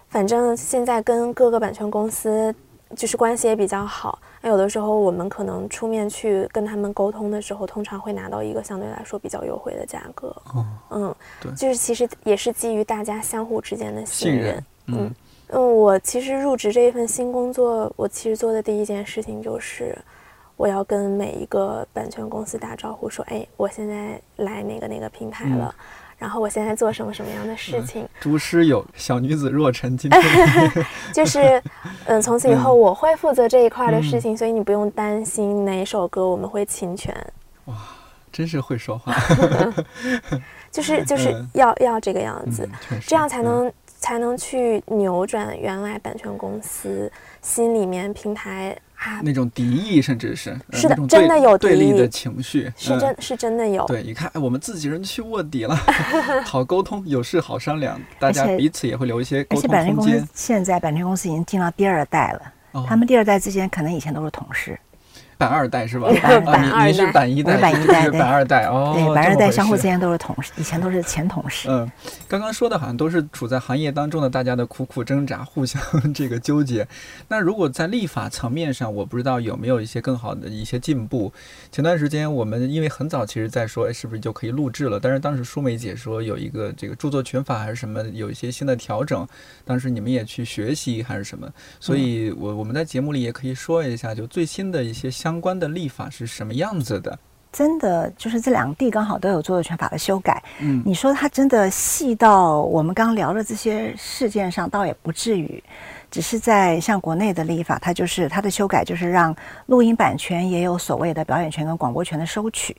反正现在跟各个版权公司就是关系也比较好，那有的时候我们可能出面去跟他们沟通的时候，通常会拿到一个相对来说比较优惠的价格。哦，嗯，对，就是其实也是基于大家相互之间的信任。嗯嗯，我其实入职这一份新工作，我其实做的第一件事情就是我要跟每一个版权公司打招呼，说，哎，我现在来哪个哪个平台了。然后我现在做什么什么样的事情？朱师有小女子若晨，今天 就是，嗯，从此以后我会负责这一块的事情，所以你不用担心哪首歌我们会侵权。哇，真是会说话，就是就是要要这个样子，这样才能才能去扭转原来版权公司心里面平台。那种敌意，甚至是是的，真的有对立的情绪，是真，是真的有。对，你看，我们自己人去卧底了，好沟通，有事好商量，大家彼此也会留一些沟通空间。现在版权公司已经进到第二代了，他们第二代之间可能以前都是同事。版二代是吧？你你是版一代，版一代，版二代哦。对，版二代相互之间都是同事，以前都是前同事。嗯，刚刚说的好像都是处在行业当中的大家的苦苦挣扎，互相 这个纠结。那如果在立法层面上，我不知道有没有一些更好的一些进步。前段时间我们因为很早其实在说，哎，是不是就可以录制了？但是当时舒梅姐说有一个这个著作权法还是什么有一些新的调整，当时你们也去学习还是什么？所以我我们在节目里也可以说一下，就最新的一些相关的立法。是什么样子的？真的就是这两地刚好都有著作权法的修改。嗯，你说它真的细到我们刚聊的这些事件上，倒也不至于。只是在像国内的立法，它就是它的修改，就是让录音版权也有所谓的表演权跟广播权的收取。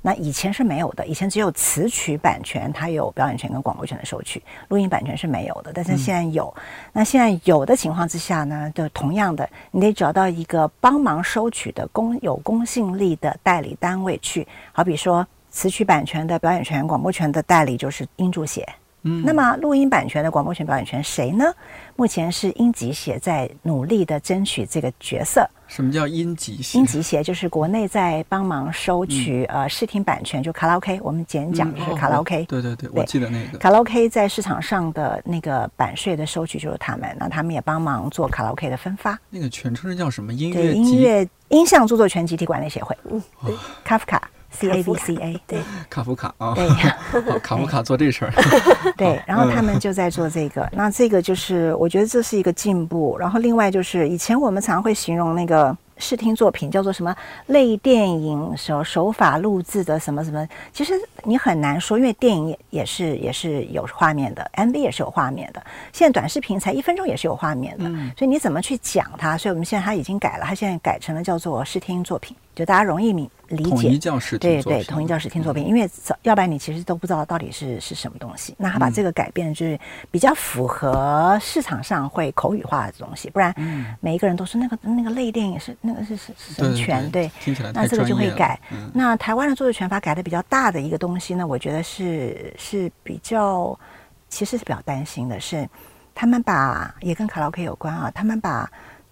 那以前是没有的，以前只有词曲版权，它有表演权跟广播权的收取，录音版权是没有的。但是现在有，那现在有的情况之下呢，就同样的，你得找到一个帮忙收取的公有公信力的代理单位去。好比说，词曲版权的表演权、广播权的代理就是音著写。嗯，那么录音版权的广播权、表演权谁呢？目前是音集协在努力的争取这个角色。什么叫音集协？音集协就是国内在帮忙收取呃视听版权，就卡拉 OK，我们简讲是卡拉 OK。对对对，我记得那个卡拉 OK 在市场上的那个版税的收取就是他们，那他们也帮忙做卡拉 OK 的分发。那个全称是叫什么？音乐音乐音像著作权集体管理协会。嗯，对，卡夫卡。C A V C A 对，卡夫卡啊，对，卡夫卡做这事儿，对，然后他们就在做这个，那这个就是我觉得这是一个进步，然后另外就是以前我们常会形容那个。视听作品叫做什么类电影手手法录制的什么什么，其实你很难说，因为电影也也是也是有画面的，MV 也是有画面的，现在短视频才一分钟也是有画面的，所以你怎么去讲它？所以我们现在它已经改了，它现在改成了叫做视听作品，就大家容易理理解。对对，统一教室听作品，因为要不然你其实都不知道到底是是什么东西。那他把这个改变就是比较符合市场上会口语化的东西，不然每一个人都说那个那个类电影是。那个是是是什权？对，那这个就会改。那台湾的著作权法改的比较大的一个东西呢，我觉得是是比较，其实是比较担心的是，他们把也跟卡拉 OK 有关啊，他们把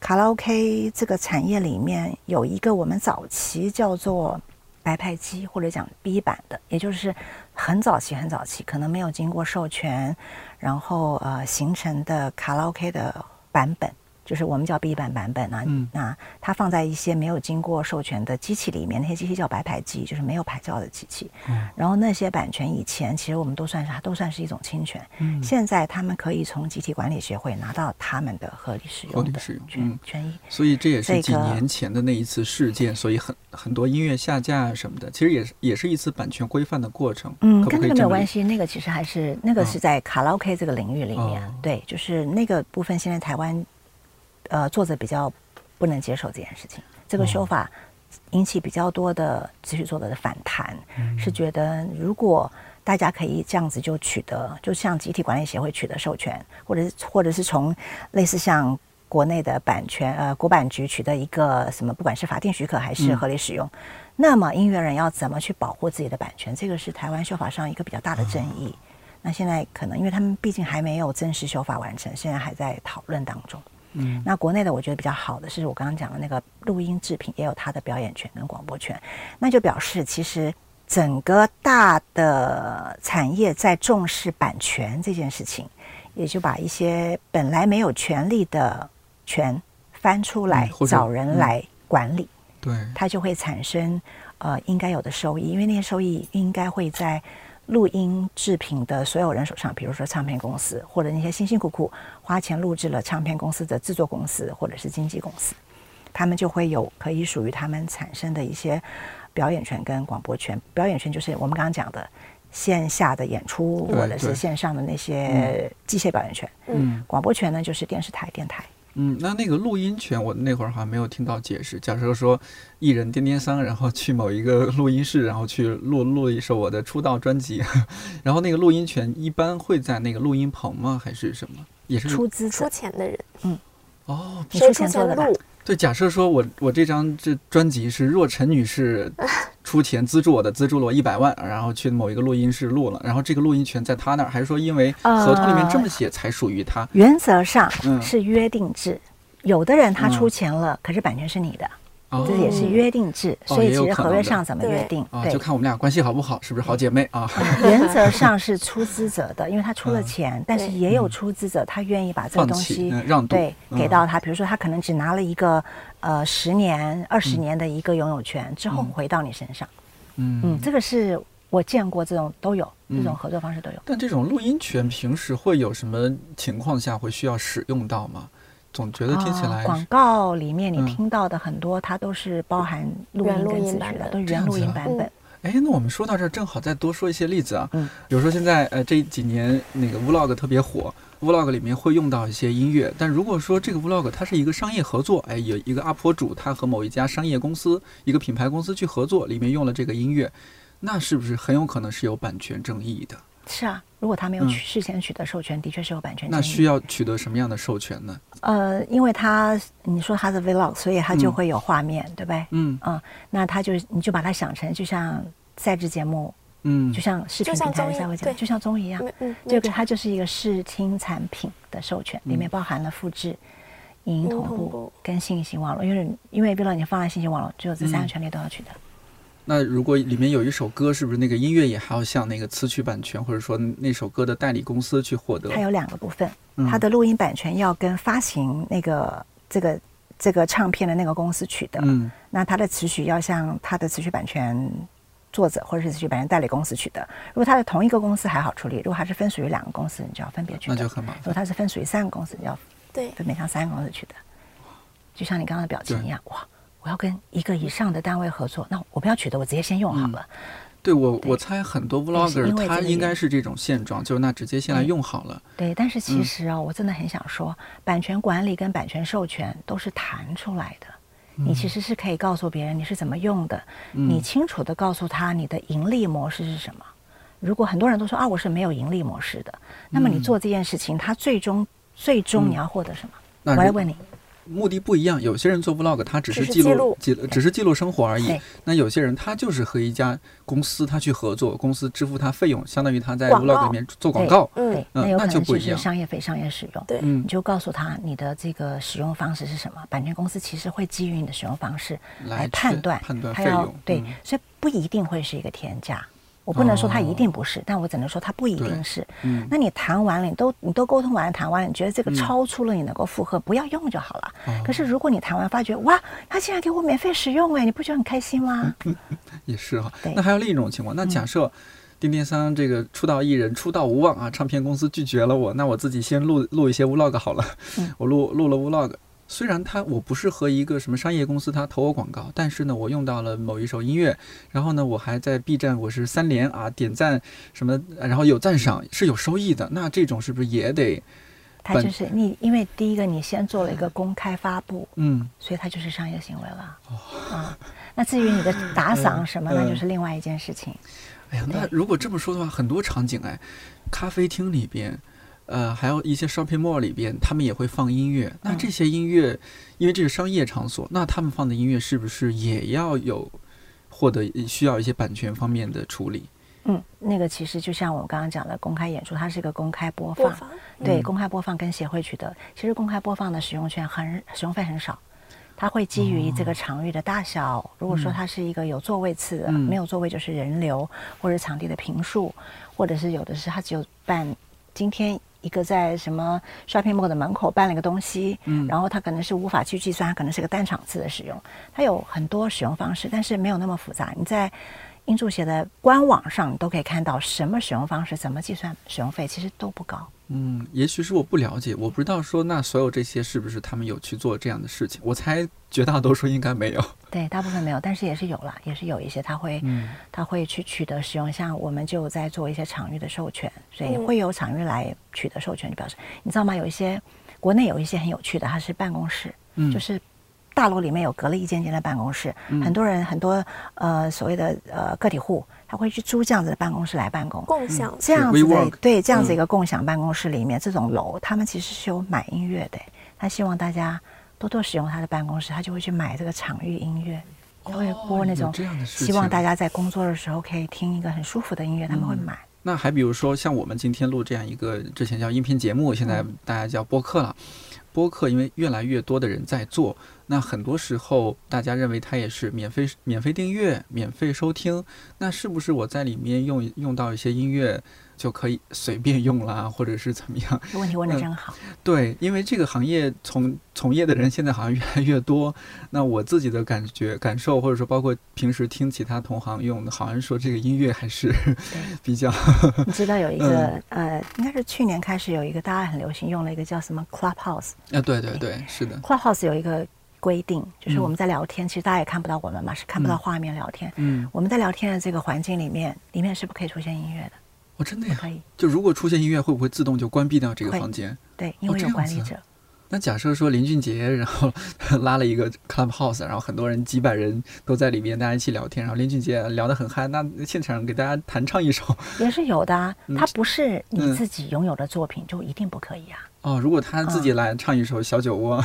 卡拉 OK 这个产业里面有一个我们早期叫做白派机或者讲 B 版的，也就是很早期很早期，可能没有经过授权，然后呃形成的卡拉 OK 的版本。就是我们叫 B 版版本啊，那它放在一些没有经过授权的机器里面，那些机器叫白牌机，就是没有牌照的机器。嗯然后那些版权以前其实我们都算是都算是一种侵权，嗯现在他们可以从集体管理协会拿到他们的合理使用的权权益。所以这也是几年前的那一次事件，所以很很多音乐下架什么的，其实也是也是一次版权规范的过程。嗯，跟那个没有关系，那个其实还是那个是在卡拉 OK 这个领域里面，对，就是那个部分现在台湾。呃，作者比较不能接受这件事情，这个修法引起比较多的持续作者的反弹，是觉得如果大家可以这样子就取得，就像集体管理协会取得授权，或者是或者是从类似像国内的版权呃国版局取得一个什么，不管是法定许可还是合理使用，那么音乐人要怎么去保护自己的版权？这个是台湾修法上一个比较大的争议。那现在可能因为他们毕竟还没有正式修法完成，现在还在讨论当中。嗯，那国内的我觉得比较好的是我刚刚讲的那个录音制品也有它的表演权跟广播权，那就表示其实整个大的产业在重视版权这件事情，也就把一些本来没有权利的权翻出来找人来管理，对，它就会产生呃应该有的收益，因为那些收益应该会在。录音制品的所有人手上，比如说唱片公司，或者那些辛辛苦苦花钱录制了唱片公司的制作公司，或者是经纪公司，他们就会有可以属于他们产生的一些表演权跟广播权。表演权就是我们刚刚讲的线下的演出，或者是线上的那些机械表演权。嗯，广播权呢，就是电视台、电台。嗯，那那个录音权，我那会儿好像没有听到解释。假设说艺人颠颠桑，然后去某一个录音室，然后去录录一首我的出道专辑，然后那个录音权一般会在那个录音棚吗？还是什么？也是出资出钱的人。嗯，哦，出钱做的录。对，假设说我我这张这专辑是若尘女士 出钱资助我的，资助了我一百万，然后去某一个录音室录了，然后这个录音权在她那儿，还是说因为合同里面这么写才属于她？原则上是约定制，有的人他出钱了，可是版权是你的。这也是约定制，所以其实合约上怎么约定，对，就看我们俩关系好不好，是不是好姐妹啊？原则上是出资者的，因为他出了钱，但是也有出资者，他愿意把这个东西让对给到他。比如说，他可能只拿了一个呃十年、二十年的一个拥有权，之后回到你身上。嗯。嗯，这个是我见过，这种都有，这种合作方式都有。但这种录音权平时会有什么情况下会需要使用到吗？总觉得听起来广告里面你听到的很多，它都是包含录音跟字曲的，都是原录音版本。哎，那我们说到这儿，正好再多说一些例子啊。嗯，比如说现在呃这几年那个 vlog 特别火，vlog 里面会用到一些音乐。但如果说这个 vlog 它是一个商业合作，哎，有一个 UP 主他和某一家商业公司、一个品牌公司去合作，里面用了这个音乐，那是不是很有可能是有版权争议的？是啊，如果他没有取事先取得授权，的确是有版权。那需要取得什么样的授权呢？呃，因为他你说他是 vlog，所以他就会有画面，对不对？嗯嗯，那他就你就把它想成就像赛制节目，嗯，就像视频平台赛会节目，就像综艺一样。嗯，这个它就是一个视听产品的授权，里面包含了复制、影音同步跟信息网络。因为因为 vlog 你放在信息网络，只有这三个权利都要取得。那如果里面有一首歌，是不是那个音乐也还要向那个词曲版权，或者说那首歌的代理公司去获得？它有两个部分，它的录音版权要跟发行那个这个这个唱片的那个公司取得，嗯，那它的词曲要向它的词曲版权作者或者是词曲版权代理公司取得。如果它是同一个公司还好处理，如果它是分属于两个公司，你就要分别取得，那就很麻烦。如果它是分属于三个公司，你要对分别向三个公司取得。就像你刚刚的表情一样，哇。我要跟一个以上的单位合作，那我不要取得，我直接先用好了。对我，我猜很多 vlogger 他应该是这种现状，就是那直接先来用好了。对，但是其实啊，我真的很想说，版权管理跟版权授权都是谈出来的。你其实是可以告诉别人你是怎么用的，你清楚的告诉他你的盈利模式是什么。如果很多人都说啊，我是没有盈利模式的，那么你做这件事情，他最终最终你要获得什么？我来问你。目的不一样，有些人做 vlog，他只是记录记，只是记录生活而已。那有些人他就是和一家公司他去合作，公司支付他费用，相当于他在 vlog 里面做广告。嗯，那有可能就是商业费、商业使用。对，你就告诉他你的这个使用方式是什么，版权公司其实会基于你的使用方式来判断判断费用。对，所以不一定会是一个天价。我不能说他一定不是，但我只能说他不一定是。嗯，那你谈完了，你都你都沟通完了，谈完了，你觉得这个超出了你能够负荷，不要用就好了。可是如果你谈完发觉，哇，他竟然给我免费使用，哎，你不觉得很开心吗？也是哈。那还有另一种情况，那假设丁丁桑这个出道艺人出道无望啊，唱片公司拒绝了我，那我自己先录录一些 vlog 好了。我录录了 vlog。虽然他我不是和一个什么商业公司他投我广告，但是呢，我用到了某一首音乐，然后呢，我还在 B 站我是三连啊点赞什么，然后有赞赏是有收益的，那这种是不是也得？他就是你，因为第一个你先做了一个公开发布，嗯，所以它就是商业行为了。哦，啊，那至于你的打赏什么，那就是另外一件事情。哎呀，那如果这么说的话，很多场景哎，咖啡厅里边。呃，还有一些 shopping mall 里边，他们也会放音乐。那这些音乐，因为这是商业场所，那他们放的音乐是不是也要有获得需要一些版权方面的处理？嗯，那个其实就像我刚刚讲的，公开演出它是一个公开播放，对，公开播放跟协会取得。其实公开播放的使用权很使用费很少，它会基于这个场域的大小。如果说它是一个有座位次的，没有座位就是人流或者场地的平数，或者是有的是它只有办今天。一个在什么 shopping mall 的门口办了一个东西，嗯，然后它可能是无法去计算，它可能是个单场次的使用，它有很多使用方式，但是没有那么复杂。你在英注协的官网上，你都可以看到什么使用方式，怎么计算使用费，其实都不高。嗯，也许是我不了解，我不知道说那所有这些是不是他们有去做这样的事情？我猜绝大多数应该没有。对，大部分没有，但是也是有了，也是有一些他会，他会去取得使用。像我们就在做一些场域的授权，所以会有场域来取得授权，就表示你知道吗？有一些国内有一些很有趣的，它是办公室，嗯，就是大楼里面有隔了一间间的办公室，很多人很多呃所谓的呃个体户。他会去租这样子的办公室来办公，共享这样子的对这样子一个共享办公室里面，这种楼他们其实是有买音乐的。他希望大家多多使用他的办公室，他就会去买这个场域音乐，他会播那种希望大家在工作的时候可以听一个很舒服的音乐，他们会买。那还比如说像我们今天录这样一个之前叫音频节目，现在大家叫播客了。播客因为越来越多的人在做，那很多时候大家认为它也是免费、免费订阅、免费收听。那是不是我在里面用用到一些音乐就可以随便用啦，或者是怎么样？这问题问的真好。对，因为这个行业从从业的人现在好像越来越多。那我自己的感觉、感受，或者说包括平时听其他同行用的，好像说这个音乐还是 比较。你知道有一个呃，应该是去年开始有一个大家很流行用了一个叫什么 Clubhouse。啊，对对对，是的。Clubhouse 有一个规定，就是我们在聊天，其实大家也看不到我们嘛，是看不到画面聊天。嗯，我们在聊天的这个环境里面，里面是不可以出现音乐的。哦，真的呀？可以。就如果出现音乐，会不会自动就关闭掉这个房间？对，因为有管理者。那假设说林俊杰，然后 拉了一个 club house，然后很多人几百人都在里面，大家一起聊天，然后林俊杰聊得很嗨，那现场给大家弹唱一首也是有的啊。嗯它不是你嗯自己拥有的作品，就一定不可以啊。哦，如果他自己来唱一首《小酒窝》，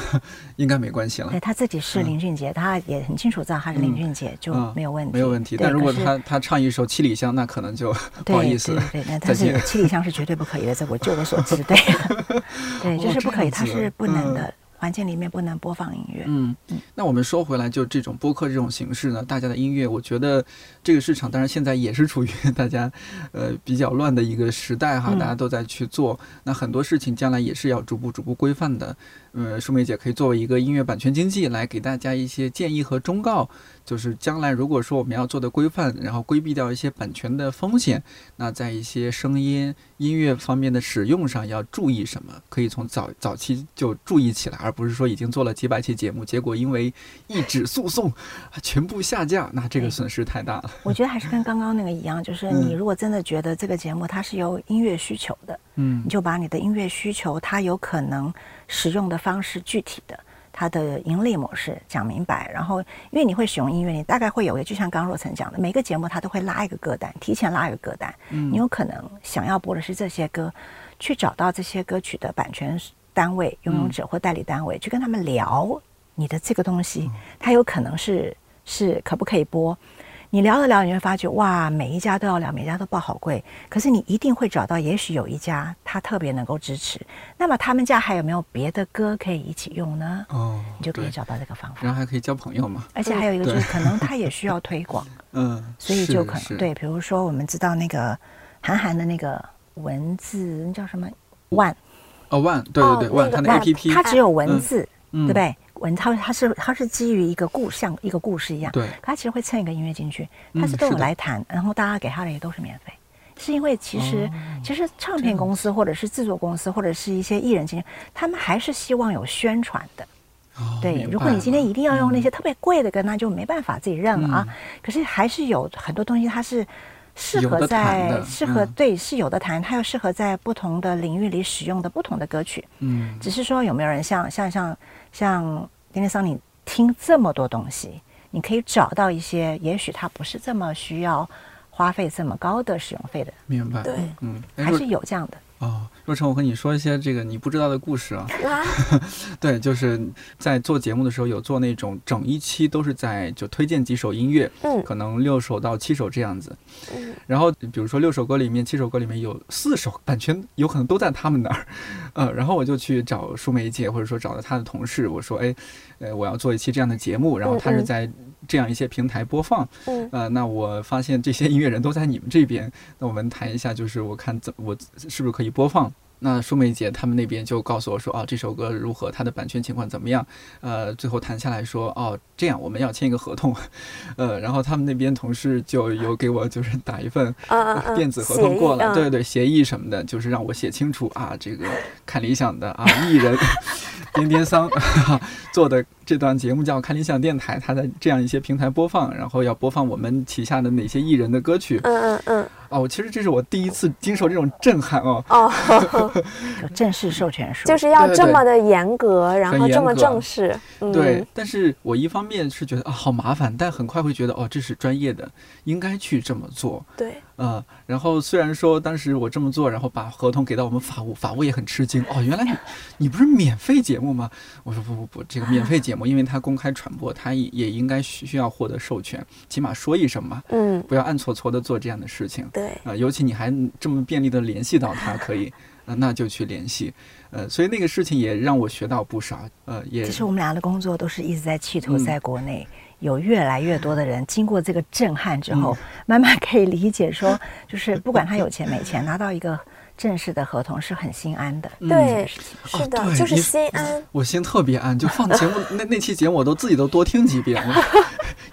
应该没关系了。对，他自己是林俊杰，他也很清楚知道他是林俊杰，就嗯没有问题，没有问题。但如果他他唱一首《七里香》，那可能就 不好意思对对，那再但是见七里香是绝对不可以的，这我就我所知，对，对，就是不可以，哦这样子它是不能嗯。的，环境里面不能播放音乐。嗯，那我们说回来，就这种播客这种形式呢，大家的音乐，我觉得这个市场当然现在也是处于大家呃比较乱的一个时代哈，嗯大家都在去做，那很多事情将来也是要逐步逐步规范的。呃，舒梅姐可以作为一个音乐版权经纪来给大家一些建议和忠告，就是将来如果说我们要做的规范，然后规避掉一些版权的风险，那在一些声音音乐方面的使用上要注意什么？可以从早早期就注意起来，而不是说已经做了几百期节目，结果因为一纸诉讼啊全部下架，那这个损失太大了。我觉得还是跟刚刚那个一样，就是嗯你如果真的觉得这个节目它是有音乐需求的，嗯你就把你的音乐需求，它有可能使用的方式具体的。它的盈利模式讲明白，然后因为你会使用音乐，你大概会有一个，就像刚刚若晨讲的，每个节目它都会拉一个歌单，提前拉一个歌单，嗯你有可能想要播的是这些歌，去找到这些歌曲的版权单位、拥有者或代理单位，去跟他们聊你的这个东西，它有可能是是可不可以播。你聊着聊，你会发觉哇，每一家都要聊，每一家都报好贵。可是你一定会找到，也许有一家他特别能够支持。那么他们家还有没有别的歌可以一起用呢？哦，你就可以找到这个方法。然后还可以交朋友嘛。而且还有一个就是，可能 他也需要推广，嗯，所以就可能对，比如说我们知道那个韩寒的那个文字那叫什么万哦万，对对对，哦万，他的那个 A P P，它只有文字，嗯对不？对？文它它是它是基于一个故像一个故事一样，对，可它其实会蹭一个音乐进去，嗯它是都有是的来谈，然后大家给他的也都是免费。是因为其实、哦其实唱片公司或者是制作公司或者是一些艺人进去，他们还是希望有宣传的。哦对，如果你今天一定要用那些特别贵的歌，那就没办法自己认了啊。嗯可是还是有很多东西它是适合在适合、嗯对是有的谈，它又适合在不同的领域里使用的不同的歌曲。嗯，只是说有没有人像像像像丁丁桑，你听这么多东西，你可以找到一些，也许它不是这么需要花费这么高的使用费的，明白。对还是有这样的。哦，若晨，我和你说一些这个你不知道的故事啊。啊，对，就是在做节目的时候有做那种整一期都是在就推荐几首音乐，嗯可能六首到七首这样子。嗯然后比如说六首歌里面，七首歌里面有四首版权有可能都在他们那儿，呃，然后我就去找舒梅姐，或者说找到他的同事，我说，哎，呃，我要做一期这样的节目，然后它是在这样一些平台播放，嗯呃，那我发现这些音乐人都在你们这边，那我们谈一下，就是我看怎我是不是可以播放。那舒梅姐他们那边就告诉我说，哦，这首歌如何，它的版权情况怎么样？呃，最后谈下来说，哦，这样我们要签一个合同，呃，然后他们那边同事就有给我就是打一份电子合同过了，协议对对，协议什么的，就是让我写清楚啊，这个看理想的啊艺人 边边桑、做的这段节目叫看理想电台，它在这样一些平台播放，然后要播放我们旗下的哪些艺人的歌曲。嗯嗯嗯，哦，我其实这是我第一次经受这种震撼哦，哦，有正式授权书，就是要这么的严格，然后这么正式，嗯。对，，但是我一方面是觉得啊好麻烦，但很快会觉得哦这是专业的，应该去这么做，对，呃，然后虽然说当时我这么做，然后把合同给到我们法务，法务也很吃惊。哦，原来你你不是免费节目吗？我说不不不，这个免费节目，因为它公开传播，它也也应该需需要获得授权，起码说一声嘛，嗯，不要暗搓搓的做这样的事情。对，呃，尤其你还这么便利的联系到他，可以，呃，那就去联系。呃，所以那个事情也让我学到不少。呃，也其实我们俩的工作都是一直在企图嗯在国内。有越来越多的人经过这个震撼之后，嗯慢慢可以理解说，就是不管他有钱没钱，拿到一个正式的合同是很心安的。嗯对，哦是的，对就是心安，我心特别安，就放节目 那那期节目，我都自己都多听几遍，了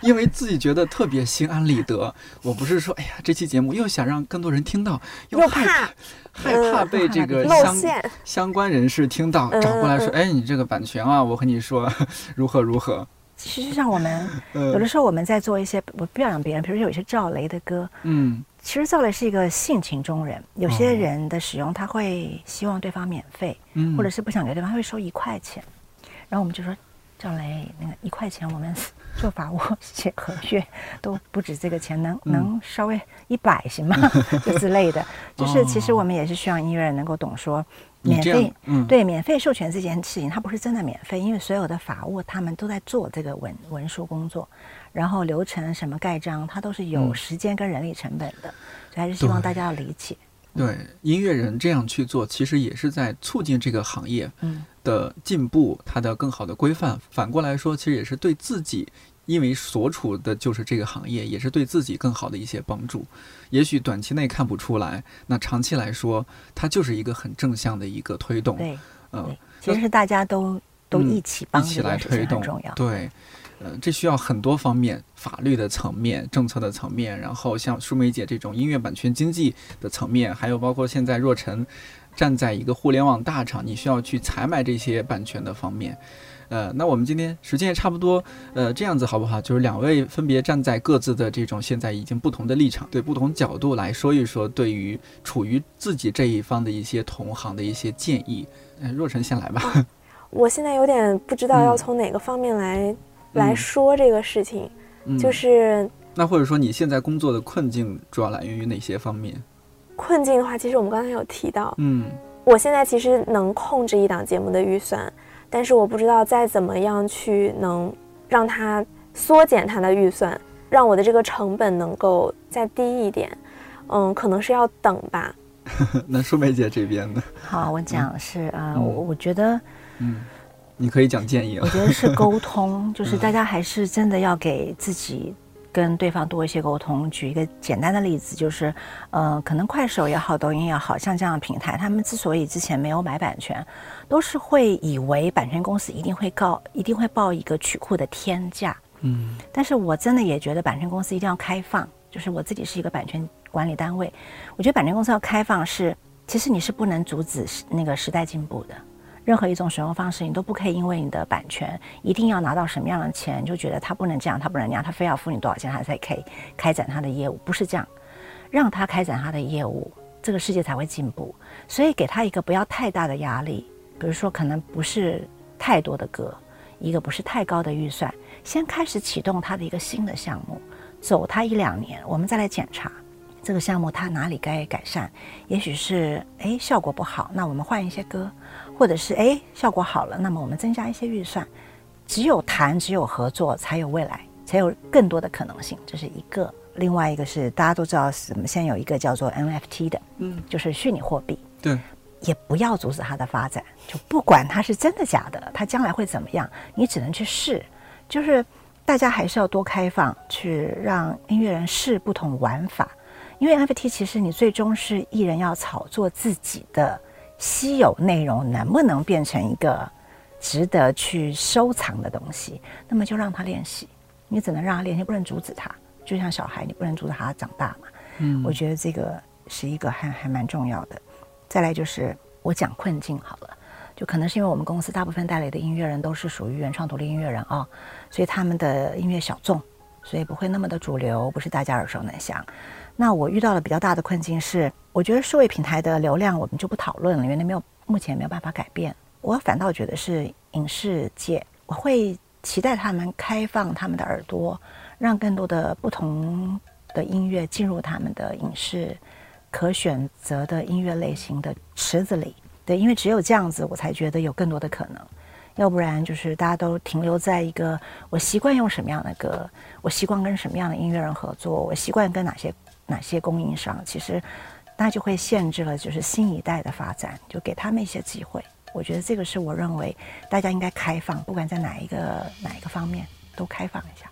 因为自己觉得特别心安理得。我不是说，哎呀，这期节目又想让更多人听到，又害怕害怕被这个相馅，相关人士听到，嗯找过来说，嗯哎，你这个版权啊，我和你说如何如何。其实际上，我们有呃的时候我们在做一些，我不要讲别人，比如说有一些赵雷的歌，嗯其实赵雷是一个性情中人，有些人的使用他会希望对方免费，嗯，或者是不想给对方会收一块钱，然后我们就说赵雷那个一块钱我们。做法务写合约都不止这个钱，能能稍微一百行吗？就之类的，就是其实我们也是希望音乐人能够懂说，免费，对，免费授权这件事情，它不是真的免费，因为所有的法务他们都在做这个文文书工作，然后流程什么盖章，它都是有时间跟人力成本的，所以还是希望大家要理解。对，音乐人这样去做，其实也是在促进这个行业的进步，它的更好的规范。反过来说，其实也是对自己。因为所处的就是这个行业，也是对自己更好的一些帮助。也许短期内看不出来，那长期来说，它就是一个很正向的一个推动。对，嗯，其实是大家都都一起帮，一起来推动，重要。对，呃，这需要很多方面，法律的层面、政策的层面，然后像舒梅姐这种音乐版权经济的层面，还有包括现在若晨站在一个互联网大厂，你需要去采买这些版权的方面。呃，那我们今天时间也差不多，呃，这样子好不好？就是两位分别站在各自的这种现在已经不同的立场，对不同角度来说一说，对于处于自己这一方的一些同行的一些建议。呃，若晨先来吧。我现在有点不知道要从哪个方面来来说这个事情，就是那或者说你现在工作的困境主要来源于哪些方面？困境的话，其实我们刚才有提到，嗯，我现在其实能控制一档节目的预算。但是我不知道再怎么样去能让它缩减它的预算，让我的这个成本能够再低一点，嗯，可能是要等吧。那舒梅姐这边呢？好，我讲是啊，我我觉得，嗯，你可以讲建议。我觉得是沟通，就是大家还是真的要给自己。跟对方多一些沟通。举一个简单的例子，就是，呃，可能快手也好，抖音也好像这样的平台，他们之所以之前没有买版权，都是会以为版权公司一定会告，一定会报一个曲库的天价。嗯。但是我真的也觉得版权公司一定要开放，就是我自己是一个版权管理单位，我觉得版权公司要开放是，其实你是不能阻止那个时代进步的。任何一种使用方式，你都不可以因为你的版权一定要拿到什么样的钱，就觉得他不能这样，他不能那样，他非要付你多少钱，他才可以开展他的业务，不是这样，让他开展他的业务，这个世界才会进步。所以给他一个不要太大的压力，比如说可能不是太多的歌，一个不是太高的预算，先开始启动他的一个新的项目，走他一两年，我们再来检查这个项目他哪里该改善，也许是哎效果不好，那我们换一些歌。或者是哎，效果好了，那么我们增加一些预算。只有谈，只有合作，才有未来，才有更多的可能性。这是一个。另外一个是大家都知道，什么？现在有一个叫做 NFT 的，嗯，就是虚拟货币。对。也不要阻止它的发展，就不管它是真的假的，它将来会怎么样，你只能去试。就是大家还是要多开放，去让音乐人试不同玩法。因为 NFT 其实你最终是艺人要炒作自己的。稀有内容能不能变成一个值得去收藏的东西？那么就让他练习，你只能让他练习，不能阻止他。就像小孩，你不能阻止他长大嘛。嗯，我觉得这个是一个还还蛮重要的。再来就是我讲困境好了，就可能是因为我们公司大部分带来的音乐人都是属于原创独立音乐人啊，所以他们的音乐小众，所以不会那么的主流，不是大家耳熟能详。那我遇到了比较大的困境是，我觉得数位平台的流量我们就不讨论了，因为那没有目前没有办法改变。我反倒觉得是影视界，我会期待他们开放他们的耳朵，让更多的不同的音乐进入他们的影视可选择的音乐类型的池子里。对，因为只有这样子，我才觉得有更多的可能。要不然就是大家都停留在一个我习惯用什么样的歌，我习惯跟什么样的音乐人合作，我习惯跟哪些。哪些供应商，其实那就会限制了，就是新一代的发展，就给他们一些机会。我觉得这个是我认为大家应该开放，不管在哪一个哪一个方面都开放一下。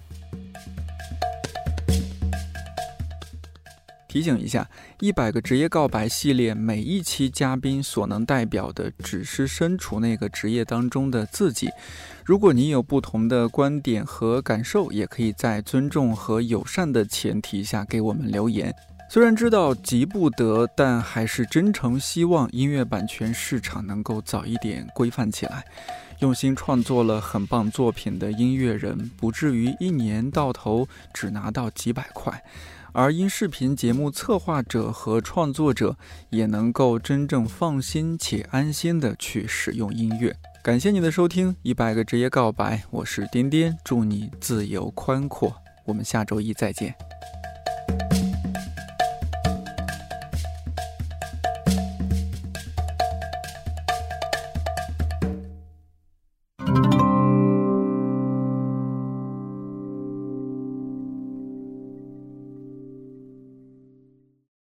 提醒一下，一百个职业告白系列每一期嘉宾所能代表的只是身处那个职业当中的自己。如果你有不同的观点和感受，也可以在尊重和友善的前提下给我们留言。虽然知道急不得，但还是真诚希望音乐版权市场能够早一点规范起来。用心创作了很棒作品的音乐人，不至于一年到头只拿到几百块。而音视频节目策划者和创作者也能够真正放心且安心的去使用音乐。感谢你的收听，一百个职业告白，我是颠颠，祝你自由宽阔，我们下周一再见。